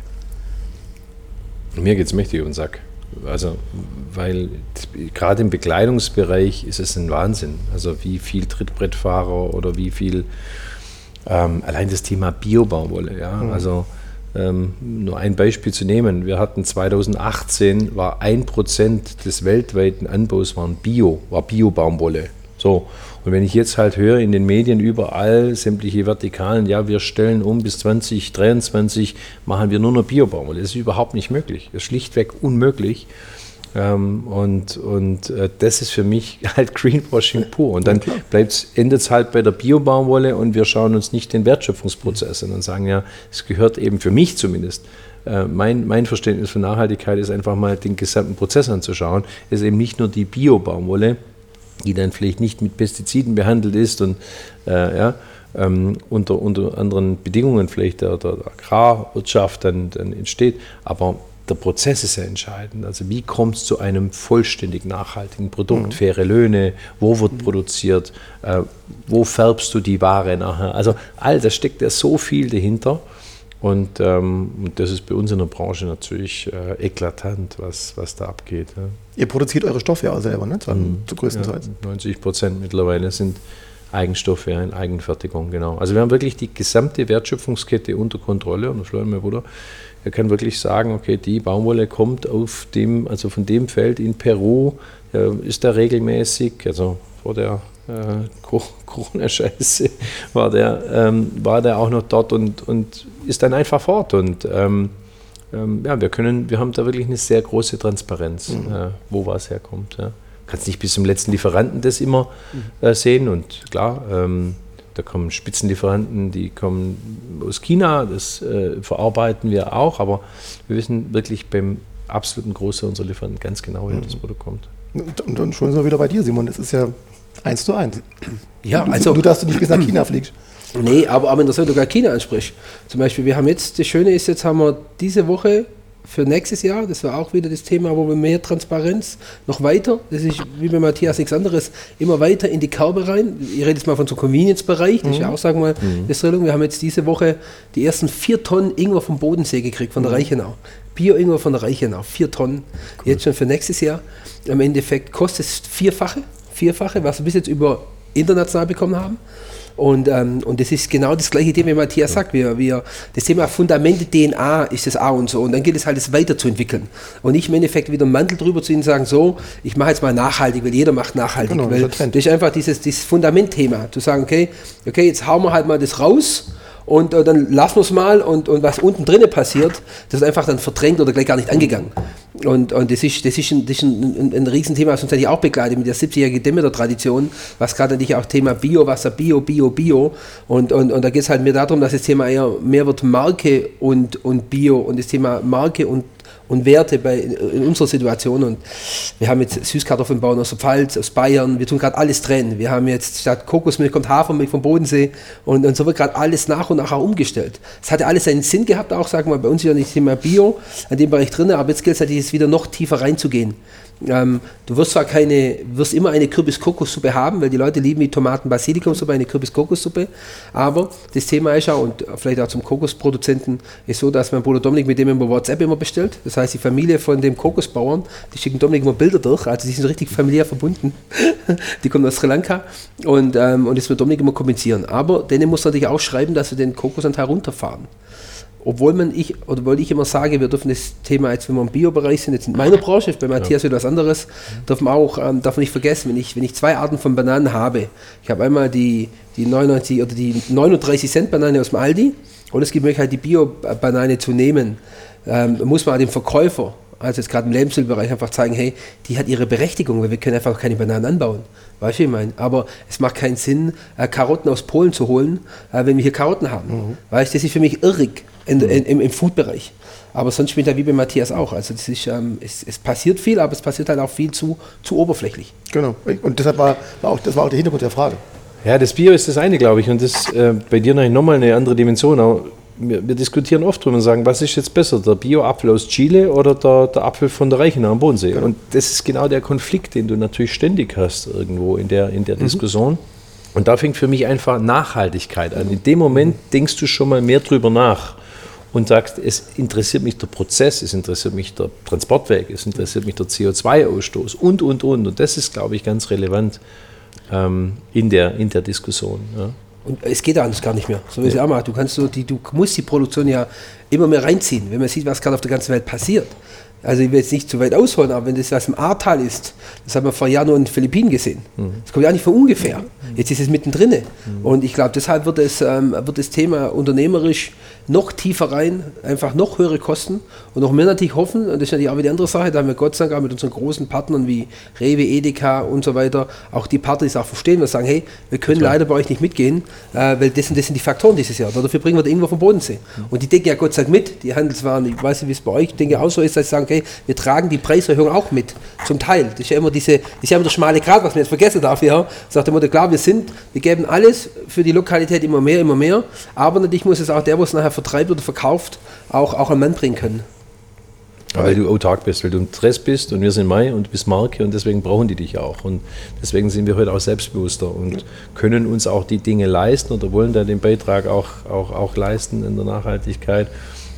Mir geht es mächtig auf den Sack. Also, weil gerade im Bekleidungsbereich ist es ein Wahnsinn. Also, wie viel Trittbrettfahrer oder wie viel, ähm, allein das Thema Biobaumwolle, ja. Mhm. Also, ähm, nur ein Beispiel zu nehmen. Wir hatten 2018 war ein Prozent des weltweiten Anbaus waren Bio, war Bio-Baumwolle. So. Und wenn ich jetzt halt höre in den Medien überall sämtliche Vertikalen, ja, wir stellen um bis 2023 machen wir nur noch Biobaumwolle. Das ist überhaupt nicht möglich. Das ist schlichtweg unmöglich. Ähm, und und äh, das ist für mich halt Greenwashing pur. Und dann endet es halt bei der Biobaumwolle und wir schauen uns nicht den Wertschöpfungsprozess an und sagen, ja, es gehört eben für mich zumindest äh, mein, mein Verständnis von Nachhaltigkeit ist einfach mal den gesamten Prozess anzuschauen. Es ist eben nicht nur die Biobaumwolle, die dann vielleicht nicht mit Pestiziden behandelt ist und äh, ja, ähm, unter, unter anderen Bedingungen vielleicht der, der Agrarwirtschaft dann, dann entsteht. Aber der Prozess ist ja entscheidend. Also wie kommt es zu einem vollständig nachhaltigen Produkt? Mhm. Faire Löhne, wo wird mhm. produziert, äh, wo färbst du die Ware nachher? Also all das steckt ja so viel dahinter. Und, ähm, das ist bei uns in der Branche natürlich äh, eklatant, was, was da abgeht. Ja. Ihr produziert eure Stoffe ja auch selber, ne? Zu, Mhm. zu größten Ja, Teils. 90 Prozent mittlerweile sind Eigenstoffe ja, in Eigenfertigung, genau. Also wir haben wirklich die gesamte Wertschöpfungskette unter Kontrolle und Florian, mein Bruder, er kann wirklich sagen, okay, die Baumwolle kommt auf dem, also von dem Feld in Peru, äh, ist da regelmäßig, also vor der äh, Co- Corona-Scheiße war der, ähm, war der auch noch dort und, und ist dann einfach fort und ähm, ähm, ja, wir können, wir haben da wirklich eine sehr große Transparenz, äh, wo was herkommt. Ja. Kannst nicht bis zum letzten Lieferanten das immer äh, sehen und klar, ähm, da kommen Spitzenlieferanten, die kommen aus China, das äh, verarbeiten wir auch, aber wir wissen wirklich beim absoluten Großteil unserer Lieferanten ganz genau, woher das Produkt kommt. Und, und, und schon sind wir wieder bei dir, Simon. Das ist ja eins zu eins. Ja, Du, also. du darfst nicht bis nach China fliegst. Nee, aber, aber interessant, du gar China ansprichst. Zum Beispiel, wir haben jetzt, das Schöne ist, jetzt haben wir diese Woche für nächstes Jahr, das war auch wieder das Thema, wo wir mehr Transparenz noch weiter, das ist wie bei Matthias nichts anderes, immer weiter in die Kerbe rein. Ich rede jetzt mal von so Convenience-Bereich, das ist ja auch, sagen wir mal, das Drillung. Wir haben jetzt diese Woche die ersten vier Tonnen Ingwer vom Bodensee gekriegt, von der Reichenau. Bio-Ingwer von der Reichenau, vier Tonnen. Jetzt schon für nächstes Jahr. Im Endeffekt kostet es vierfache, vierfache, was wir bis jetzt über international bekommen haben. Und, ähm, und das ist genau das gleiche Thema, wie Matthias sagt. Wir, wir, das Thema Fundamente DNA ist das A und so. Und dann gilt es halt, es weiterzuentwickeln. Und nicht im Endeffekt wieder einen Mantel drüber zu ihnen sagen, so, ich mache jetzt mal nachhaltig, weil jeder macht nachhaltig. Genau, das weil das ist einfach dieses, dieses Fundamentthema. Zu sagen, okay, okay, jetzt hauen wir halt mal das raus und äh, dann lassen wir es mal und, und was unten drinnen passiert, das ist einfach dann verdrängt oder gleich gar nicht angegangen. Und, und das ist, das ist, ein, das ist ein, ein, ein Riesenthema, was uns natürlich auch begleitet mit der 70-jährigen Demeter-Tradition, was gerade natürlich auch Thema Biowasser, Bio, Bio, Bio. Und, und, und da geht es halt mehr darum, dass das Thema eher mehr wird Marke und, und Bio und das Thema Marke und und Werte bei, in unserer Situation. Und wir haben jetzt Süßkartoffeln bauen aus der Pfalz, aus Bayern. Wir tun gerade alles trennen. Wir haben jetzt statt Kokosmilch kommt Hafermilch vom Bodensee. Und, und so wird gerade alles nach und nach auch umgestellt. Es hatte alles seinen Sinn gehabt, auch sagen wir, bei uns ist ja nicht Thema Bio an dem Bereich drin, aber jetzt gilt es natürlich, jetzt wieder noch tiefer reinzugehen. Ähm, du wirst zwar keine, wirst immer eine Kürbis-Kokossuppe haben, weil die Leute lieben die Tomaten-Basilikumsuppe, eine Kürbis-Kokossuppe. Aber das Thema ist ja, und vielleicht auch zum Kokosproduzenten, ist so, dass mein Bruder Dominik mit dem über WhatsApp immer bestellt. Das heißt, die Familie von dem Kokosbauern, die schicken Dominik immer Bilder durch, also die sind richtig familiär verbunden. die kommen aus Sri Lanka und, ähm, und das mit Dominik immer kommunizieren. Aber denen muss natürlich auch schreiben, dass wir den Kokosanteil runterfahren obwohl man ich oder weil ich immer sage, wir dürfen das Thema jetzt, wenn wir im Bio-Bereich sind, jetzt in meiner Branche, bei Matthias wieder was anderes, dürfen wir auch, ähm, darf man nicht vergessen, wenn ich, wenn ich zwei Arten von Bananen habe, ich habe einmal die, die 99 oder die 39 Cent Banane aus dem Aldi und es gibt die Möglichkeit, die Bio-Banane zu nehmen, ähm, muss man dem Verkäufer also jetzt gerade im Lebensmittelbereich einfach zeigen, hey, die hat ihre Berechtigung, weil wir können einfach keine Bananen anbauen. Weißt du, wie ich meine? Aber es macht keinen Sinn, äh, Karotten aus Polen zu holen, äh, wenn wir hier Karotten haben. Weißt du, das ist für mich irrig in, in, im, im Food-Bereich. Aber sonst bin ich da wie bei Matthias auch. Also das ist, ähm, es, es passiert viel, aber es passiert halt auch viel zu, zu oberflächlich. Genau. Und deshalb war, war, auch, das war auch der Hintergrund der Frage. Ja, das Bio ist das eine, glaube ich, und das äh, bei dir nochmal eine andere Dimension. Aber wir, wir diskutieren oft drüber und sagen, was ist jetzt besser, der Bio-Apfel aus Chile oder der, der Apfel von der Reichenau am Bodensee? Und das ist genau der Konflikt, den du natürlich ständig hast irgendwo in der, in der Diskussion. Und da fängt für mich einfach Nachhaltigkeit an. In dem Moment denkst du schon mal mehr drüber nach und sagst, es interessiert mich der Prozess, es interessiert mich der Transportweg, es interessiert mich der CO2-Ausstoß und, und, und. Und das ist, glaube ich, ganz relevant ähm, in, der, in der Diskussion. Ja. Und es geht anders gar nicht mehr. So wie es auch macht. Du kannst so die, du musst die Produktion ja immer mehr reinziehen, wenn man sieht, was gerade auf der ganzen Welt passiert. Also ich will jetzt nicht zu weit ausholen, aber wenn das was im Ahrtal ist, das haben wir vor Jahren nur in den Philippinen gesehen. Das kommt ja nicht von ungefähr. Jetzt ist es mittendrin. Und ich glaube, deshalb wird, es, ähm, wird das Thema unternehmerisch noch tiefer rein, einfach noch höhere Kosten und noch mehr natürlich hoffen, und das ist natürlich auch wieder die andere Sache, da haben wir Gott sei Dank auch mit unseren großen Partnern wie Rewe, Edeka und so weiter, auch die Partner, die es auch verstehen, wir sagen, hey, wir können leider bei euch nicht mitgehen, äh, weil das, und das sind die Faktoren dieses Jahr. Dafür bringen wir den irgendwo vom Bodensee. Und die denken ja Gott sei Dank mit, die Handelswaren, ich weiß nicht, wie es bei euch, ich denke auch so ist, dass sie sagen, okay, wir tragen die Preiserhöhung auch mit, zum Teil. Das ist ja immer diese, das ist ja immer der schmale Grat, was man jetzt vergessen darf, ja. Sagt der Mutter, klar, wir sind, wir geben alles für die Lokalität immer mehr, immer mehr, aber natürlich muss es auch der, wo es nachher vertreibt oder verkauft, auch, auch einen Mann bringen können. weil du autark bist, weil du im Stress bist und wir sind Mai und du bist Marke und deswegen brauchen die dich auch. Und deswegen sind wir heute auch selbstbewusster und können uns auch die Dinge leisten oder wollen da den Beitrag auch, auch, auch leisten in der Nachhaltigkeit.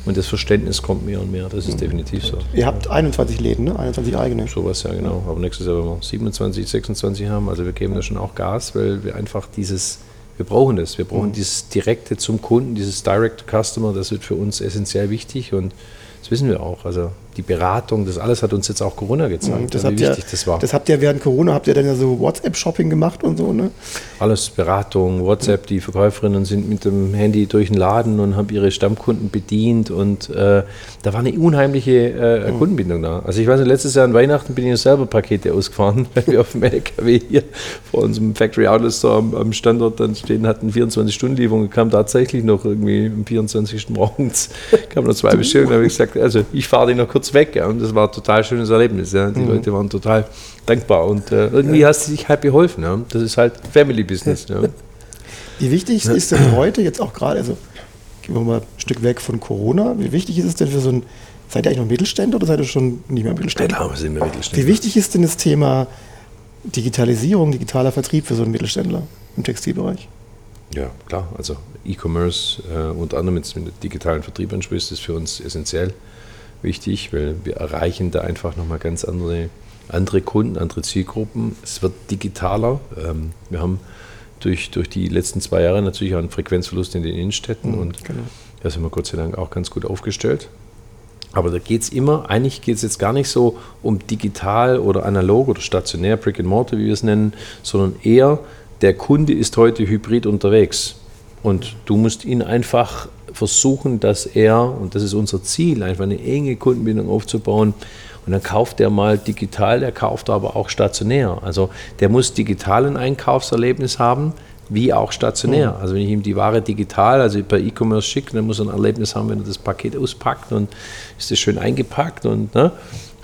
Und das Verständnis kommt mehr und mehr, das ist definitiv so. Ihr habt 21 Läden, ne? 21 eigene. Sowas, ja genau. Aber nächstes Jahr werden wir 27, 26 haben. Also wir geben da schon auch Gas, weil wir einfach dieses, wir brauchen das. Wir brauchen dieses Direkte zum Kunden, dieses Direct to Customer, das wird für uns essentiell wichtig und das wissen wir auch. Also die Beratung, das alles hat uns jetzt auch Corona gezeigt, Das ja, habt, wie wichtig das war. das habt ihr während Corona, habt ihr dann ja so WhatsApp-Shopping gemacht und so, ne? Alles Beratung, WhatsApp, die Verkäuferinnen sind mit dem Handy durch den Laden und haben ihre Stammkunden bedient und äh, da war eine unheimliche äh, Kundenbindung da. Also ich weiß nicht, letztes Jahr an Weihnachten bin ich selber Pakete ausgefahren, weil wir auf dem LKW hier vor unserem Factory Outlet Store am, am Standort dann stehen hatten, 24-Stunden-Lieferung, kam tatsächlich noch irgendwie am 24. morgens, kam noch zwei Bestellungen, da habe ich gesagt, also ich fahre die noch kurz weg ja, und das war ein total schönes Erlebnis. Ja. Die Leute waren total dankbar und äh, irgendwie hast du dich halt geholfen. Ja. Das ist halt Family Business. Ja. Wie wichtig ist denn heute, jetzt auch gerade, also gehen wir mal ein Stück weg von Corona, wie wichtig ist es denn für so ein, seid ihr eigentlich noch Mittelständler oder seid ihr schon nicht mehr Mittelständler? Klar, wir sind wir Mittelständler. Wie wichtig ist denn das Thema Digitalisierung, digitaler Vertrieb für so einen Mittelständler im Textilbereich? Ja, klar. Also E-Commerce, äh, unter anderem jetzt mit dem digitalen Vertrieb ansprichst, ist für uns essentiell wichtig, weil wir erreichen da einfach nochmal ganz andere, andere Kunden, andere Zielgruppen. Es wird digitaler. Ähm, wir haben durch, durch die letzten zwei Jahre natürlich auch einen Frequenzverlust in den Innenstädten und da sind wir Gott sei Dank auch ganz gut aufgestellt. Aber da geht es immer, eigentlich geht es jetzt gar nicht so um digital oder analog oder stationär, Brick and Mortar, wie wir es nennen, sondern eher, der Kunde ist heute hybrid unterwegs. Und du musst ihn einfach versuchen, dass er, und das ist unser Ziel, einfach eine enge Kundenbindung aufzubauen. Und dann kauft er mal digital, der kauft aber auch stationär. Also der muss digital ein Einkaufserlebnis haben, wie auch stationär. Also wenn ich ihm die Ware digital, also per E-Commerce schicke, dann muss er ein Erlebnis haben, wenn er das Paket auspackt und ist das schön eingepackt und ne,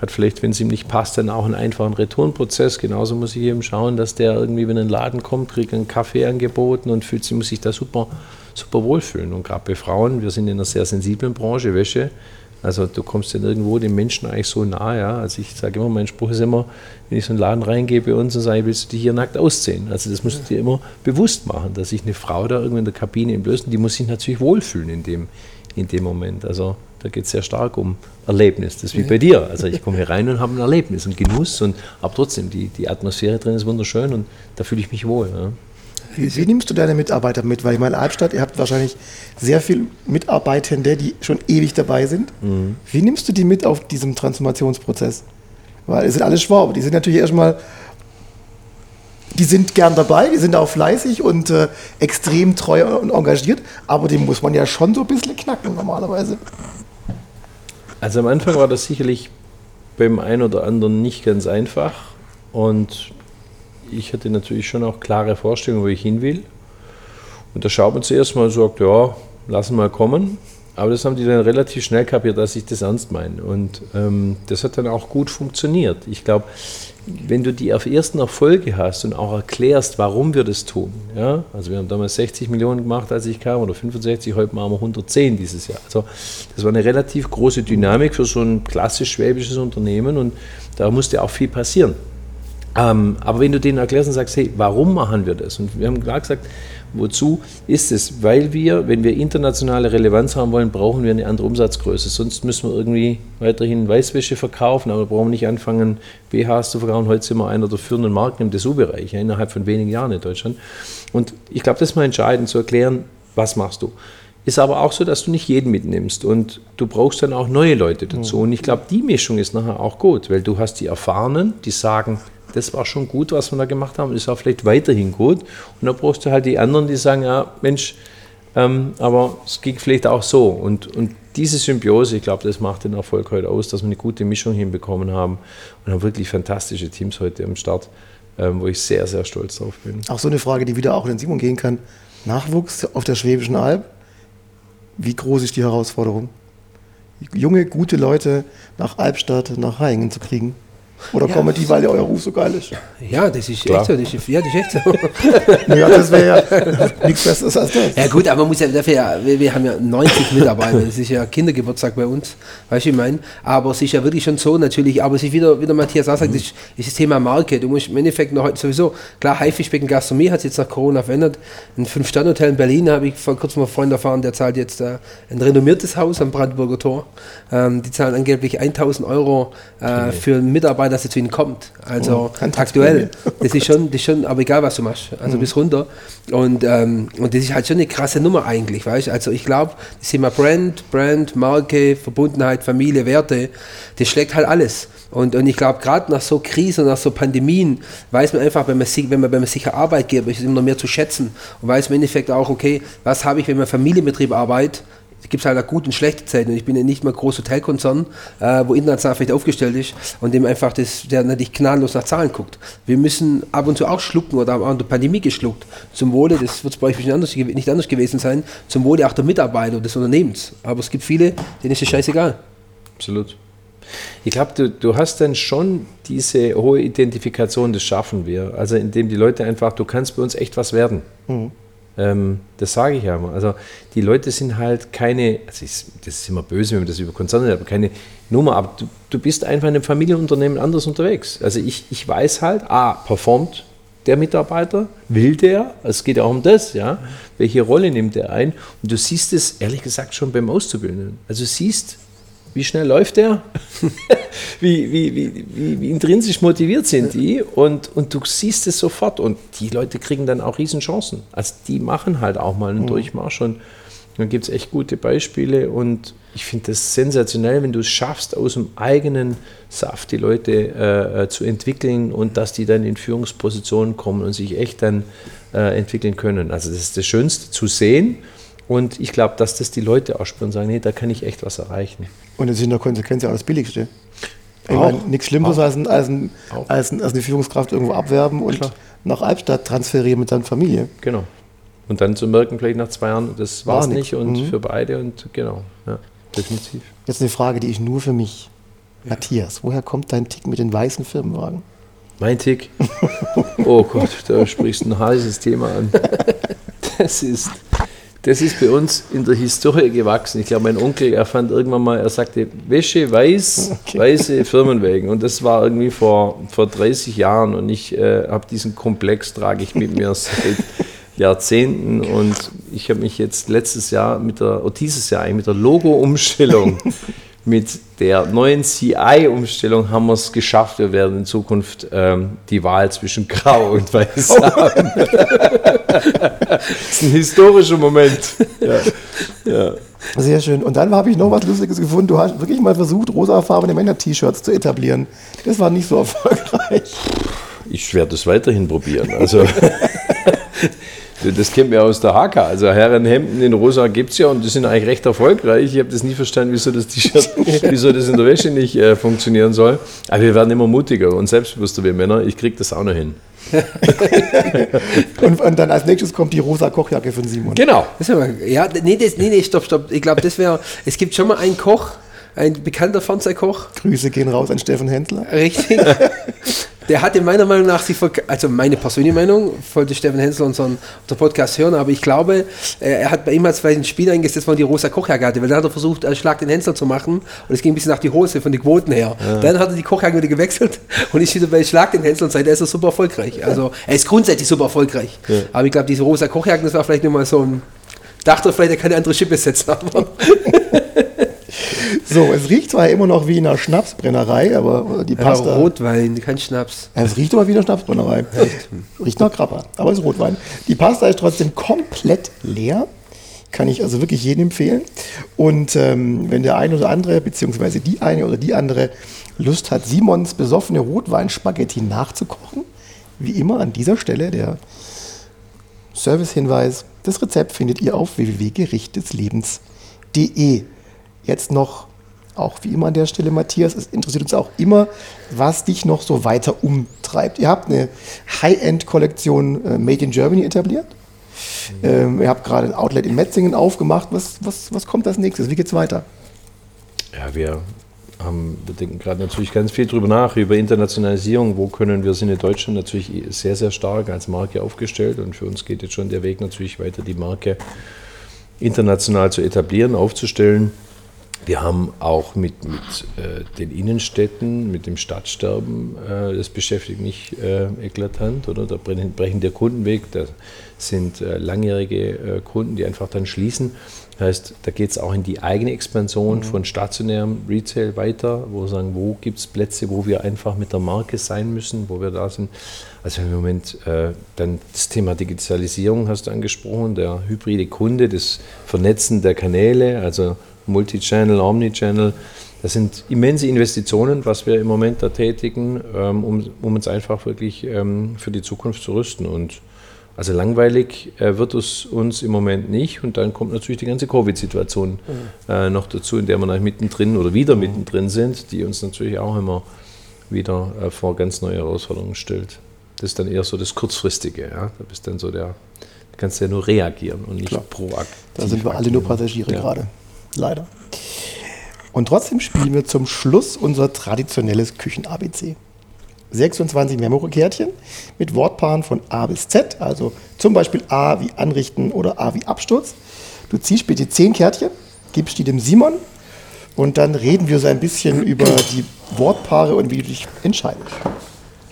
hat vielleicht, wenn es ihm nicht passt, dann auch einen einfachen Retourenprozess. Genauso muss ich eben schauen, dass der irgendwie, wenn er in den Laden kommt, kriegt einen Kaffee angeboten und fühlt sich, muss sich da super, super wohlfühlen. Und gerade bei Frauen, wir sind in einer sehr sensiblen Branche, Wäsche, also du kommst dann irgendwo dem Menschen eigentlich so nahe. Ja? Also ich sage immer, mein Spruch ist immer, wenn ich so einen Laden reingehe bei uns und sage, willst du dich hier nackt ausziehen? Also das musst du dir immer bewusst machen, dass sich eine Frau da irgendwie in der Kabine im Blößen, die muss sich natürlich wohlfühlen in dem, in dem Moment. Also da geht es sehr stark um Erlebnis. Das ist wie bei dir. Also ich komme hier rein und habe ein Erlebnis und Genuss, und, aber trotzdem, die, die Atmosphäre drin ist wunderschön und da fühle ich mich wohl. Ja. Wie, nimmst du deine Mitarbeiter mit? Weil ich meine, Albstadt, ihr habt wahrscheinlich sehr viele Mitarbeitende, die schon ewig dabei sind. Wie nimmst du die mit auf diesem Transformationsprozess? Weil es sind alle Schwaben, die sind natürlich erstmal, die sind gern dabei, die sind auch fleißig und äh, extrem treu und engagiert, aber den muss man ja schon so ein bisschen knacken normalerweise. Also am Anfang war das sicherlich beim einen oder anderen nicht ganz einfach und ich hatte natürlich schon auch klare Vorstellungen, wo ich hin will. Und da schaut man zuerst mal und sagt, ja, lassen mal kommen. Aber das haben die dann relativ schnell kapiert, dass ich das ernst meine. Und ähm, das hat dann auch gut funktioniert. Ich glaube, wenn du die ersten Erfolge hast und auch erklärst, warum wir das tun. Ja? Also wir haben damals 60 Millionen gemacht, als ich kam, oder 65, heute machen wir 110 dieses Jahr. Also das war eine relativ große Dynamik für so ein klassisch schwäbisches Unternehmen und da musste auch viel passieren. Ähm, aber wenn du denen erklärst und sagst, hey, warum machen wir das? Und wir haben klar gesagt, wozu ist es? Weil wir, wenn wir internationale Relevanz haben wollen, brauchen wir eine andere Umsatzgröße. Sonst müssen wir irgendwie weiterhin Weißwäsche verkaufen, aber wir brauchen nicht anfangen, BHs zu verkaufen. Heute sind wir einer der führenden Marken im Dessous-Bereich, ja, innerhalb von wenigen Jahren in Deutschland. Und ich glaube, das ist mal entscheidend zu erklären, was machst du. Ist aber auch so, dass du nicht jeden mitnimmst und du brauchst dann auch neue Leute dazu. Und ich glaube, die Mischung ist nachher auch gut, weil du hast die Erfahrenen, die sagen, das war schon gut, was wir da gemacht haben, ist auch vielleicht weiterhin gut. Und dann brauchst du halt die anderen, die sagen, ja, Mensch, ähm, aber es ging vielleicht auch so. Und, und diese Symbiose, ich glaube, das macht den Erfolg heute aus, dass wir eine gute Mischung hinbekommen haben und haben wirklich fantastische Teams heute am Start, ähm, wo ich sehr, sehr stolz drauf bin. Auch so eine Frage, die wieder auch in den Simon gehen kann. Nachwuchs auf der Schwäbischen Alb. Wie groß ist die Herausforderung? Junge, gute Leute nach Albstadt, nach Haingen zu kriegen? Oder kommen die, weil euer Ruf so geil ist? Ja, das ist Klar. echt so. Das ist, ja, das ist echt so. Naja, das wäre ja nichts Besseres als das. Ja gut, aber man muss ja dafür ja, wir, wir haben ja 90 Mitarbeiter, das ist ja Kindergeburtstag bei uns, weißt du, ich meine, aber es ist ja wirklich schon so natürlich, aber es ist wieder, wie der Matthias auch sagt, das ist, ist das Thema Marke, du musst im Endeffekt noch heute sowieso, klar, Haifischbecken Gastronomie hat sich jetzt nach Corona verändert, ein Fünf-Sterne-Hotel in Berlin habe ich vor kurzem mal einen Freund erfahren, der zahlt jetzt äh, ein renommiertes Haus am Brandenburger Tor, ähm, die zahlen angeblich 1000 Euro äh, für einen Mitarbeiter, dass er zu ihnen kommt, also Oh, aktuell, das ist schon, das ist schon, aber egal was du machst, also bis runter. Und, ähm, und das ist halt schon eine krasse Nummer eigentlich, weißt? Also ich glaube, das Thema Brand, Brand, Marke, Verbundenheit, Familie, Werte, das schlägt halt alles. Und, und ich glaube, gerade nach so Krisen, nach so Pandemien, weiß man einfach, wenn man, sich, wenn man, wenn man sicher Arbeitgeber ist, immer noch mehr zu schätzen. Und weiß im Endeffekt auch, okay, was habe ich, wenn man Familienbetrieb arbeitet, es gibt halt auch gute und schlechte Zeiten. Und ich bin ja nicht mal ein großer Hotelkonzern, äh, wo international vielleicht aufgestellt ist und dem einfach das, der natürlich gnadenlos nach Zahlen guckt. Wir müssen ab und zu auch schlucken oder haben auch in der Pandemie geschluckt. Zum Wohle, das wird es bei euch nicht anders, nicht anders gewesen sein, zum Wohle auch der Mitarbeiter und des Unternehmens. Aber es gibt viele, denen ist es scheißegal. Absolut. Ich glaube, du, du hast dann schon diese hohe Identifikation, das schaffen wir. Also indem die Leute einfach, du kannst bei uns echt was werden. Ähm, das sage ich ja immer. Also die Leute sind halt keine, also ich, das ist immer böse, wenn man das über Konzerne sagt, aber keine Nummer, aber du, du bist einfach in einem Familienunternehmen anders unterwegs. Also ich, ich weiß halt, ah, performt der Mitarbeiter, will der, es geht auch um das, ja, welche Rolle nimmt er ein und du siehst es ehrlich gesagt schon beim Auszubildenden. Also siehst, wie schnell läuft der? wie, wie, wie, wie, intrinsisch motiviert sind die? Und, und du siehst es sofort. Und die Leute kriegen dann auch Riesenchancen. Also die machen halt auch mal einen Durchmarsch. Und dann gibt es echt gute Beispiele. Und ich finde das sensationell, wenn du es schaffst, aus dem eigenen Saft die Leute äh, äh, zu entwickeln und dass die dann in Führungspositionen kommen und sich echt dann äh, entwickeln können. Also das ist das Schönste zu sehen. Und ich glaube, dass das die Leute auch spüren und sagen, nee, da kann ich echt was erreichen. Und das ist in der Konsequenz ja auch das Billigste. Ich Auch. meine, nichts Schlimmeres als, ein, als, ein, als, ein, als eine Führungskraft irgendwo abwerben und nach Albstadt transferieren mit deiner Familie. Genau. Und dann zu merken, vielleicht nach zwei Jahren, das war es nicht und Mhm. für beide und genau, ja, definitiv. Jetzt eine Frage, die ich nur für mich. Matthias, woher kommt dein Tick mit den weißen Firmenwagen? Mein Tick. Oh Gott, da sprichst du ein heißes Thema an. Das ist, das ist bei uns in der Historie gewachsen. Ich glaube, mein Onkel, er fand irgendwann mal, er sagte, Wäsche weiß, weiße Firmenwägen. Und das war irgendwie vor, vor 30 Jahren. Und ich äh, habe diesen Komplex, trage ich mit mir seit Jahrzehnten. Und ich habe mich jetzt letztes Jahr mit der, oder dieses Jahr eigentlich mit der Logo-Umstellung mit der neuen CI-Umstellung haben wir es geschafft. Wir werden in Zukunft ähm, die Wahl zwischen Grau und Weiß haben. das ist ein historischer Moment. Ja. Ja. Sehr schön. Und dann habe ich noch was Lustiges gefunden. Du hast wirklich mal versucht, rosafarbene Männer-T-Shirts zu etablieren. Das war nicht so erfolgreich. Ich werde es weiterhin probieren. Also, das kennt man ja aus der HK. Also Herrenhemden in rosa gibt es ja und die sind eigentlich recht erfolgreich. Ich habe das nie verstanden, wieso das T-Shirt, wieso das in der Wäsche nicht äh, funktionieren soll. Aber wir werden immer mutiger und selbstbewusster, wir Männer. Ich kriege das auch noch hin. Und, und dann als nächstes kommt die rosa Kochjacke von Simon. Genau. Ja, nee, das, nee, nee, stopp, stopp. Ich glaube, das wäre, es gibt schon mal einen Koch, ein bekannter Fernsehkoch, Grüße gehen raus an Steffen Händler. Richtig. Der hatte meiner Meinung nach, verk- also meine persönliche Meinung, wollte Steffen Hensler unseren, unseren Podcast hören, aber ich glaube, äh, er hat bei ihm als vielleicht ein Spiel eingesetzt, wo die rosa Kochjacke hatte, weil dann hat er versucht, einen Schlag den Hensler zu machen und es ging ein bisschen nach die Hose von den Quoten her. Dann hat er die Kochjacke wieder gewechselt und ist wieder bei Schlag den Hensler und seitdem ist er super erfolgreich. Also er ist grundsätzlich super erfolgreich. Aber ich glaube, diese rosa Kochjacke, das war vielleicht nur mal so ein, dachte vielleicht, er kann eine andere Schippe setzen, aber So, es riecht zwar immer noch wie in einer Schnapsbrennerei, aber die aber Pasta. Rotwein, kein Schnaps. Es riecht aber wie eine Schnapsbrennerei. Riecht nach Krapper, aber es ist Rotwein. Die Pasta ist trotzdem komplett leer. Kann ich also wirklich jedem empfehlen. Und ähm, wenn der eine oder andere, beziehungsweise die eine oder die andere Lust hat, Simons besoffene Rotwein-Spaghetti nachzukochen, wie immer an dieser Stelle der Servicehinweis. Das Rezept findet ihr auf www.gerichtdeslebens.de. Jetzt noch, auch wie immer an der Stelle, Matthias, es interessiert uns auch immer, was dich noch so weiter umtreibt. Ihr habt eine High-End-Kollektion äh, Made in Germany etabliert. Ähm, ihr habt gerade ein Outlet in Metzingen aufgemacht. Was, was, was kommt als nächstes? Wie geht's weiter? Ja, wir haben, wir denken gerade natürlich ganz viel drüber nach, über Internationalisierung. Wo können wir sind in Deutschland natürlich sehr, sehr stark als Marke aufgestellt und für uns geht jetzt schon der Weg natürlich weiter, die Marke international zu etablieren, aufzustellen. Wir haben auch mit, mit äh, den Innenstädten, mit dem Stadtsterben, äh, das beschäftigt mich äh, eklatant, oder? Da brechen, brechen der Kunden weg, da sind äh, langjährige äh, Kunden, die einfach dann schließen. Das heißt, da geht es auch in die eigene Expansion von stationärem Retail weiter, wo wir sagen, wo gibt es Plätze, wo wir einfach mit der Marke sein müssen, wo wir da sind. Also im Moment äh, dann das Thema Digitalisierung hast du angesprochen, der hybride Kunde, das Vernetzen der Kanäle, also Multichannel, Omnichannel. Das sind immense Investitionen, was wir im Moment da tätigen, ähm, um, um uns einfach wirklich ähm, für die Zukunft zu rüsten. Und also langweilig äh, wird es uns im Moment nicht. Und dann kommt natürlich die ganze Covid-Situation äh, noch dazu, in der wir mittendrin oder wieder mittendrin sind, die uns natürlich auch immer wieder äh, vor ganz neue Herausforderungen stellt. Das ist dann eher so das Kurzfristige. Ja? Da bist dann so der, kannst du ja nur reagieren und nicht Klar. proaktiv. Da sind wir alle nur. Passagiere Ja. gerade. Leider. Und trotzdem spielen wir zum Schluss unser traditionelles Küchen-ABC. 26 Memory-Kärtchen mit Wortpaaren von A bis Z, also zum Beispiel A wie Anrichten oder A wie Absturz. Du ziehst bitte 10 Kärtchen, gibst die dem Simon und dann reden wir so ein bisschen über die Wortpaare und wie du dich entscheidest.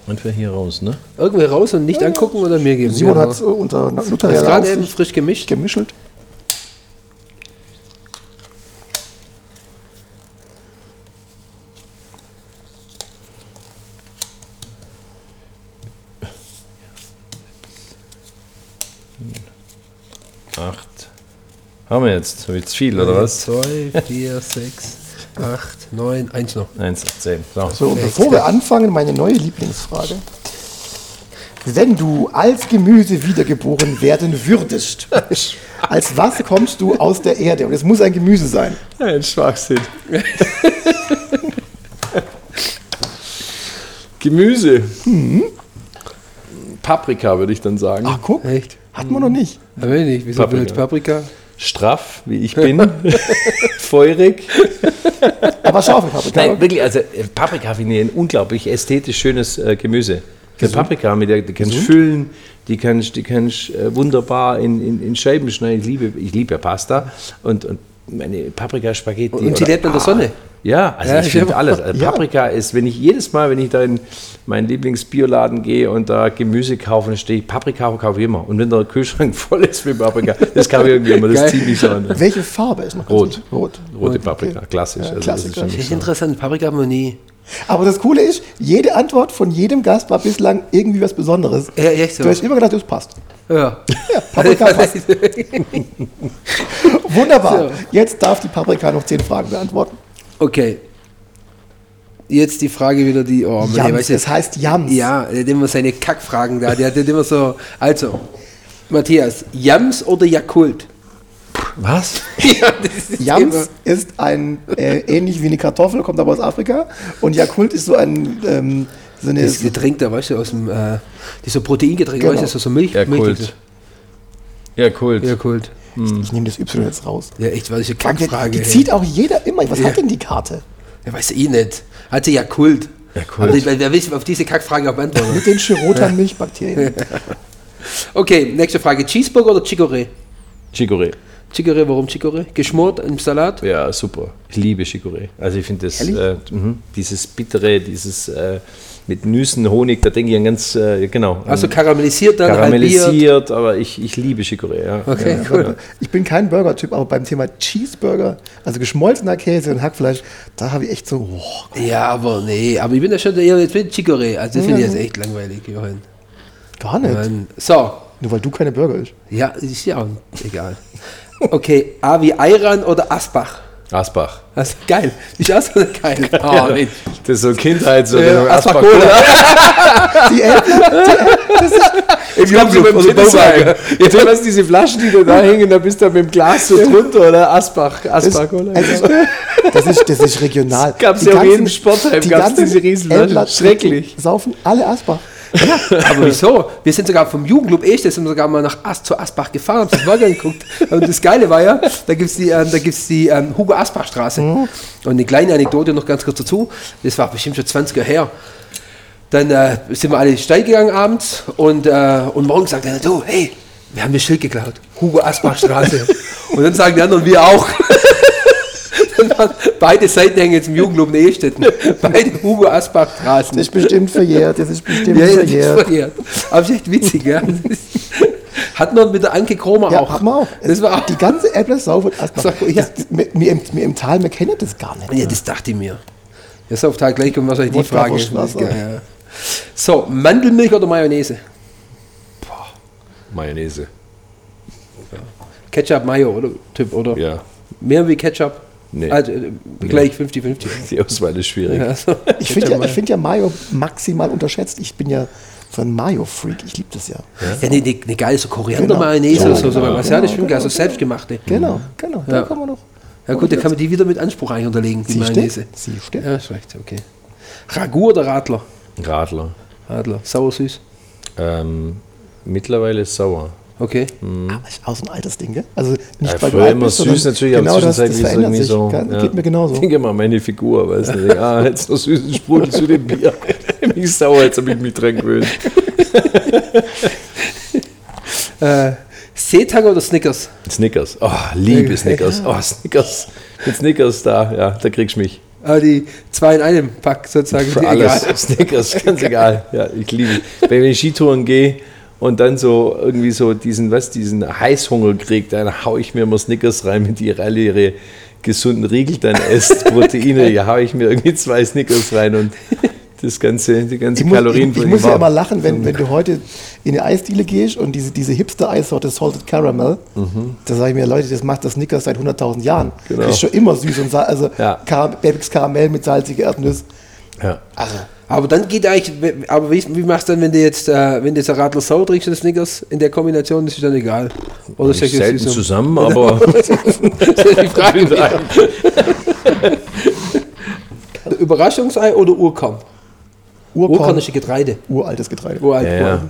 Und wir hier raus, ne? Irgendwo raus und nicht angucken oder mir geben. Simon hat es unter Das ist notarieller gerade eben frisch gemischt. gemischelt. Haben wir jetzt? Habe ich jetzt viel, oder was? 2, 4, 6, 8, 9, 1 noch. Eins, zehn. So. So, und bevor wir anfangen, meine neue Lieblingsfrage. Wenn du als Gemüse wiedergeboren werden würdest, als was kommst du aus der Erde? Und es muss ein Gemüse sein. Ein Schwachsinn. Gemüse. Paprika würde ich dann sagen. Ach, guck, Echt? hatten wir noch nicht. Aber nicht, wieso Paprika. Paprika? Straff, wie ich bin. Feurig. Aber scharfe Paprika. Nein, wirklich, also äh, Paprika finde ich ein unglaublich ästhetisch schönes äh, Gemüse. Die Paprika, mit der die kannst du füllen, die kannst die kannst äh, wunderbar in, in, in Scheiben schneiden. Ich liebe, ich liebe ja Pasta und, und meine Paprika-Spaghetti. Und sie oder- lebt in der Sonne. Ja, also Ja, ich finde stimmt. alles. Also Ja. Paprika ist, wenn ich jedes Mal, wenn ich da in meinen Lieblingsbioladen gehe und da Gemüse kaufe, dann stehe ich, Paprika kaufe ich immer. Und wenn der Kühlschrank voll ist mit Paprika, das kann ich irgendwie immer, das mich so an. Welche Farbe ist noch Rot. Rot. Rote Paprika, klassisch. Ja, also Klassiker. Das ist Das ist so. interessant. Paprika haben wir nie. Aber das Coole ist, jede Antwort von jedem Gast war bislang irgendwie was Besonderes. Ja, echt so. Du hast immer gedacht, das passt. Ja. Ja, Paprika passt. Wunderbar. Jetzt darf die Paprika noch zehn Fragen beantworten. Okay. Jetzt die Frage wieder, die. Oh, Mann, Jams, weißt du- das heißt Jams. Ja, der hat immer seine Kackfragen da. Der hat immer so. Also, Matthias, Jams oder Jakult? Was? ja, ist Jams immer- ist ein äh, ähnlich wie eine Kartoffel, kommt aber aus Afrika. Und Jakult ist so ein ähm, so eine, Das Getränk da, weißt du, aus dem. Äh, dieser Proteingetränk, Genau. weißt du, so, so Milch. Ja, Milch Kult. Ja, Kult. Jakult. ich nehme das Y jetzt raus. Ja, echt, was ist eine Die, Kackfrage. die ey. zieht auch jeder immer. Was Ja. hat denn die Karte? Ja, weiß ich nicht. Hat sie Jakult. Jakult. Aber die- wer will auf diese Kackfrage auch beantworten? Mit den Chirotan Milchbakterien. Okay, nächste Frage. Cheeseburger oder Chicorée? Chicorée. Chicorée, warum Chicorée? Geschmort im Salat? Ja, super. Ich liebe Chicorée. Also ich finde das, äh, mhm, dieses bittere, dieses äh, mit Nüssen, Honig, da denke ich an ganz, äh, genau. Also karamellisiert dann, halbiert. karamellisiert, aber ich, ich liebe Chicorée, ja. Okay, ja, cool. Ich bin kein Burger-Typ, aber beim Thema Cheeseburger, also geschmolzener Käse und Hackfleisch, da habe ich echt so, oh, Ja, aber nee, aber ich bin ja schon eher jetzt mit Chicorée. Also das finde ich jetzt echt langweilig, Johann. gar nicht. Mann. So, Nur weil du keine Burger isst. ja, ist ja auch egal. Okay, A wie Ayran oder Asbach? Asbach. Das ist geil. Ist auch so geil. Oh, Mensch. Das ist so Kindheit, so Ja, Asbach Asbach Cola. Die Eltern, Im Jungflug beim oder Kinderwagen. Bauwagen. Jetzt du hast diese Flaschen, die da, da hängen, da bist du mit dem Glas so drunter, oder? Asbach, Asbach Cola. also, das, ist, das ist regional. Gab's Die ja auf jedem Sportheim, die gab's ganzen diese Riesenflaschen. Schrecklich. Saufen alle Asbach. Aber wieso? Wir sind sogar vom Jugendclub Echte, sind wir sogar mal nach Ast, zu Asbach gefahren, haben uns das mal angeguckt. Und das Geile war ja, da gibt es die, ähm, da gibt's die ähm, Hugo Asbach Straße. Und eine kleine Anekdote noch ganz kurz dazu. Das war bestimmt schon 20 Jahre her. Dann äh, sind wir alle steil gegangen abends und, äh, und morgen sagt einer, du, hey, wir haben das Schild geklaut. Hugo Asbach Straße. und dann sagen die anderen, wir auch. Beide Seiten hängen jetzt im Jugendclub in Ehestetten. Beide Hugo Asbach Straßen. Das ist bestimmt verjährt, das ist bestimmt Ja, ja, das ist verjährt. verjährt. Aber ist echt witzig, ja. Ist- Hat man mit der Anke Kromer Ja, auch. haben wir auch. Das war auch. Die ganze Apple Sau wird erstmal. Sag, ja. Das- wir, im, im Tal, wir kennen das gar nicht. Ja, das dachte ich mir. Jetzt auf Tag gleich kommt wahrscheinlich die Wodka, Frage. Ja, ja. So, Mandelmilch oder Mayonnaise? Mayonnaise. Ketchup, Mayo, oder? Typ, oder? Ja. Mehr wie Ketchup? Nee. Also, äh, gleich 50-50. Die Auswahl ist schwierig. Ja, so. Ich finde ja, ich find ja Mayo maximal unterschätzt. Ich bin ja so ein Mayo-Freak. Ich liebe das ja. Ja, eine, eine geile so Koriander-Mayonnaise Genau. oder so, so Genau, was asiatisch, genau, also selbstgemachte. Genau, genau. Ja. Da kann man noch. Ja gut, dann kann man die wieder mit Anspruch eigentlich unterlegen, die Sie Mayonnaise. Sie steht. Ja, ist recht, okay. Ragout oder Radler? Radler. Radler, sauer süß. Ähm, mittlerweile sauer. Okay. Aber ist auch so ein altes Ding, gell? Also nicht Ja, weil du alt immer bist, süß natürlich, aber genau das, das zwischenzeitlich ist es verändert irgendwie sich. so. Ga- Geht mir genauso. Ich denke mal, meine Figur, weißt du, ah, jetzt noch süßen Sprudel zu dem Bier. Mich sauer, jetzt habe ich mich dran gewöhnt. Äh, Seetang oder Snickers? Snickers. Oh, liebe Snickers. Oh, Snickers. Mit Snickers da, ja, da kriegst du mich. Ah, die zwei in einem Pack sozusagen. Für die alles. egal. Snickers, ganz egal. Ja, ich liebe es. Wenn ich Skitouren gehe und dann so irgendwie so diesen, was, diesen Heißhunger kriege, dann haue ich mir immer Snickers rein, mit die alle ihre gesunden Riegel dann esst, Proteine, ja, haue ich mir irgendwie zwei Snickers rein und das ganze, die ganze Ich muss, Kalorien ich, ich muss ja immer lachen, wenn, wenn du heute in eine Eisdiele gehst und diese, diese Hipster-Eissorte Salted Caramel, da sage ich mir, Leute, das macht das Snickers seit 100.000 Jahren. Mhm. Genau. Das ist schon immer süß und also Ja. Kar Babys Karamell mit salziger Erdnuss. Ja. Also, Aber dann geht eigentlich, aber wie, wie machst du dann, wenn du jetzt, äh, wenn du jetzt ein Radler Sau trinkst und Snickers in der Kombination, das ist dann egal. Oder das selten ist so- zusammen, aber Das ist die Frage. Überraschungsei oder Urkorn? Urkorn, Urkornische Getreide. uraltes Getreide. Uralt. Ja, ja.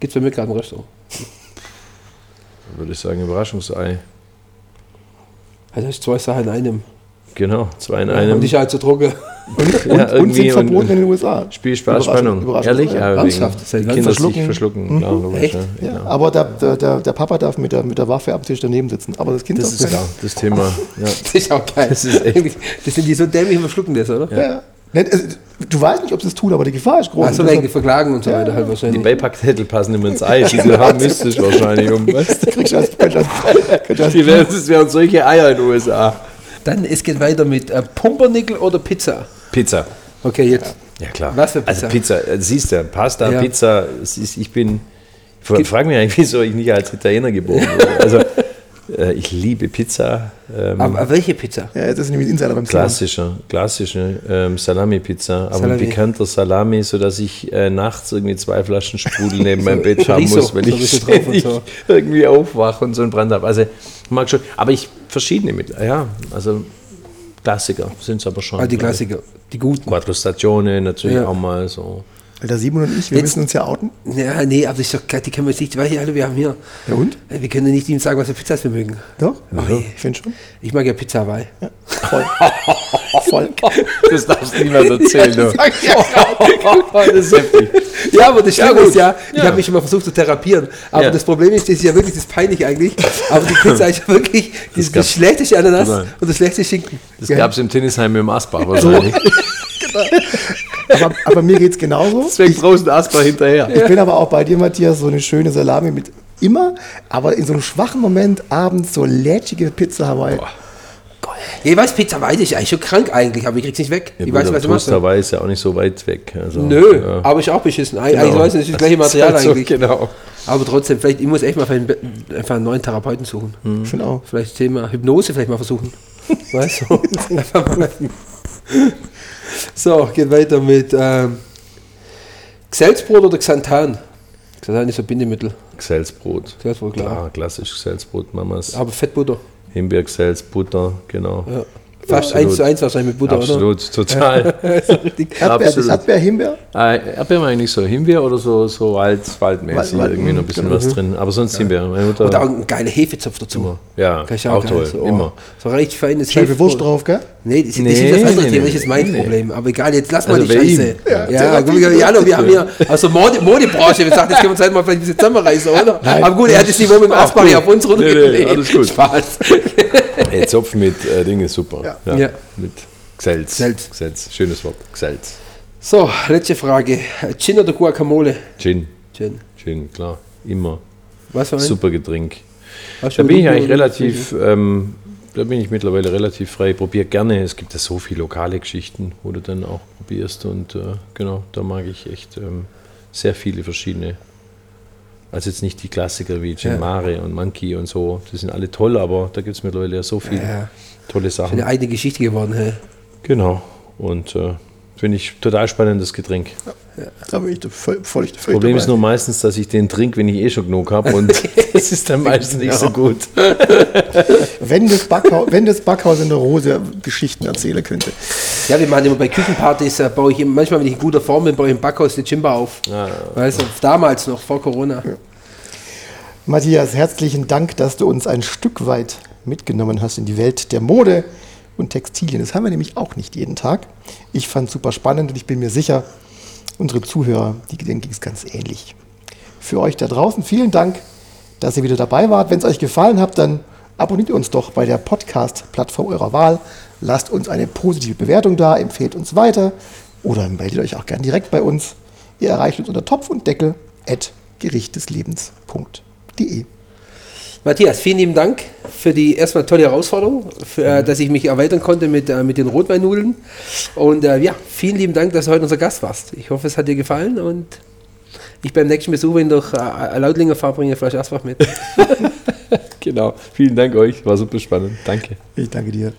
Gibt es bei mir gerade im Restaurant. würde ich sagen, Überraschungsei. Also ist zwei Sachen in einem. Genau, zwei in Und einem. die ist halt so trocken. Und, Ja, und, und irgendwie sind verboten und- in den USA. Spiel Spaß, Spannung. Ehrlich? ja. Ja, wegen Ernsthaft? Das die Kinder verschlucken. sich verschlucken. Klar, logisch, Echt? Ja, Ja, genau. aber der, der, der, Papa darf mit der, mit der Waffe am Tisch daneben sitzen. Aber das Kind Das ist klar, das Thema. Ja. Das ist auch geil. Das ist echt- Das sind die so dämlich verschlucken das, oder? Ja. Ja. Also, Du weißt nicht, ob sie es tun, aber die Gefahr ist groß. Ach so, Und wegen deshalb Verklagen und so weiter halt Die wahrscheinlich. Beipackzettel passen immer ins Ei, die du haben müsstest wahrscheinlich. Um, weißt du? kriegst du als, Die wären solche Eier in den USA. Dann, es geht weiter mit äh, Pumpernickel oder Pizza. Pizza. Okay, jetzt. Ja klar. Was für Pizza? Also Pizza, äh, siehst du, Pasta, Ja. Pizza, es ist, ich bin, ich frage mich eigentlich, wieso ich nicht als Italiener geboren wurde. Also äh, ich liebe Pizza, ähm, Aber welche Pizza? Ja, das ist nämlich Insider beim klassischer, klassische ähm, Salami-Pizza, aber Salami. ein bekannter Salami, sodass ich äh, nachts irgendwie zwei Flaschen Sprudel neben meinem Bett haben muss, wenn so ich so. irgendwie aufwache und so einen Brand habe. Also mag schon, aber ich verschiedene mit, ja, also Klassiker sind es aber schon. Ah, die Klassiker, die guten. Quattro Stagione natürlich Ja. auch mal so. Der Simon und ich, wir Jetzt- müssen uns ja outen. Ja, nee, aber doch, geil, die können wir jetzt nicht, weil hier alle, wir haben hier. Ja und? Äh, Wir können nicht ihm sagen, was für Pizzas wir mögen. Doch? Ja. Ich finde schon. Ich mag ja Pizza Hawaii. Voll. Voll. Das darfst du niemand erzählen. Sag ich ja das ist heftig. Ja, aber das Schlimme gut. ist ja, ich Ja. habe mich mal versucht zu therapieren. Aber Ja. das Problem ist, das ist ja wirklich das peinlich eigentlich. Aber die Pizza ist ja wirklich das, das, schlechteste Ananas Genau. und das schlechteste Schinken. Das gab es im Tennisheim im Asbach wahrscheinlich. Aber, aber mir geht es genauso. Deswegen draußen Asbach hinterher. Ich bin aber auch bei dir, Matthias, so eine schöne Salami mit immer, aber in so einem schwachen Moment abends so lätschige Pizza Hawaii. Ja, ich weiß, Pizza Hawaii ist eigentlich schon krank eigentlich, aber ich krieg's nicht weg. ich weiß, was du machst. Toast Hawaii ist ja auch nicht so weit weg. Also, Nö, ja. aber ist auch beschissen. Eig- Genau. Eigentlich weiß ich, das ist das gleiche Material Also, eigentlich. Genau. Aber trotzdem, vielleicht, ich muss echt mal einfach einen neuen Therapeuten suchen. Ich finde auch. Vielleicht Thema Hypnose vielleicht mal versuchen. weißt du? Einfach mal. So, geht weiter mit ähm, Xelzbrot oder Xanthan. Xanthan ist so ein Bindemittel. Xelsbrot. Xelzbrot, klar. Klar, klassisch Xelsbrot, Mamas. Aber Fettbutter. Himbeer, Xels, Butter, genau. Ja. Fast Absolut. eins zu eins wahrscheinlich mit Butter, Absolut, total. oder? Richtig. Erdbeer, Absolut. Erdbeer, Himbeer? Äh, Erdbeeren eigentlich so Himbeer oder so, so Wald, waldmäßig, Wald- irgendwie noch ein bisschen genau. was drin. Aber sonst Himbeer. Meine Mutter, Und auch ein geiler Hefezopf dazu. Ja, Kann ich auch geil, toll, So, oh, immer. So richtig feines Scheibe Wurst drauf, gell? Nee, das, das Nee, ist das andere nee, Thema, nee, das ist mein nee. Problem. Aber egal, jetzt lass mal Also die bei Scheiße. ihm. Ja, Ja, ja, mal, Jano, wir haben hier aus der Mode, Modebranche gesagt, jetzt können wir uns halt mal vielleicht ein bisschen zusammenreißen, oder? Aber gut, er hat das Niveau mit dem Asbari auf uns Nee, nee, runtergelegt. alles gut. Spaß. Ey, Zopf mit äh, Ding ist super. Ja. Ja. Mit Gselz. Gselz. Gselz. Schönes Wort. Gselz. So, letzte Frage. Gin oder Guacamole? Gin. Gin. Gin, klar. Immer. Was für ein? Super Getränk. Da bin ich eigentlich relativ, ähm, da bin ich mittlerweile relativ frei. Probiere gerne. Es gibt ja so viele lokale Geschichten, wo du dann auch probierst. Und äh, genau, da mag ich echt ähm, sehr viele verschiedene. Also jetzt nicht die Klassiker wie Gin Ja. Mare und Monkey und so. Die sind alle toll, aber da gibt es mittlerweile ja so viele Ja. tolle Sachen. Eine eigene Geschichte geworden. Hey. Genau. Und äh, finde ich total spannendes Getränk. Da bin ich da voll, voll, voll Das Problem dabei. ist nur meistens, dass ich den trinke, wenn ich eh schon genug habe. Und das ist dann meistens nicht so gut. wenn, das Backhaus, wenn das Backhaus in der Rose Geschichten erzählen könnte. Ja, wir machen immer bei Küchenpartys, äh, baue ich immer, manchmal, wenn ich in guter Form bin, baue ich im Backhaus die Jimba auf. Weißt du, damals noch, vor Corona. Matthias, herzlichen Dank, dass du uns ein Stück weit mitgenommen hast in die Welt der Mode und Textilien. Das haben wir nämlich auch nicht jeden Tag. Ich fand es super spannend und ich bin mir sicher, unsere Zuhörer, die, ging es ganz ähnlich. Für euch da draußen vielen Dank, dass ihr wieder dabei wart. Wenn es euch gefallen hat, dann abonniert uns doch bei der Podcast-Plattform eurer Wahl. Lasst uns eine positive Bewertung da, empfehlt uns weiter oder meldet euch auch gern direkt bei uns. Ihr erreicht uns unter Topf und Deckel at gerichtdeslebens.de. Matthias, vielen lieben Dank für die erstmal tolle Herausforderung, für, äh, dass ich mich erweitern konnte mit, äh, mit den Rotweinnudeln. Und äh, ja, vielen lieben Dank, dass du heute unser Gast warst. Ich hoffe, es hat dir gefallen und ich beim nächsten Besuch, wenn ich durch äh, Lautlinger fahre, bringe ich vielleicht Asbach mit. Genau. Vielen Dank euch. War super spannend. Danke. Ich danke dir.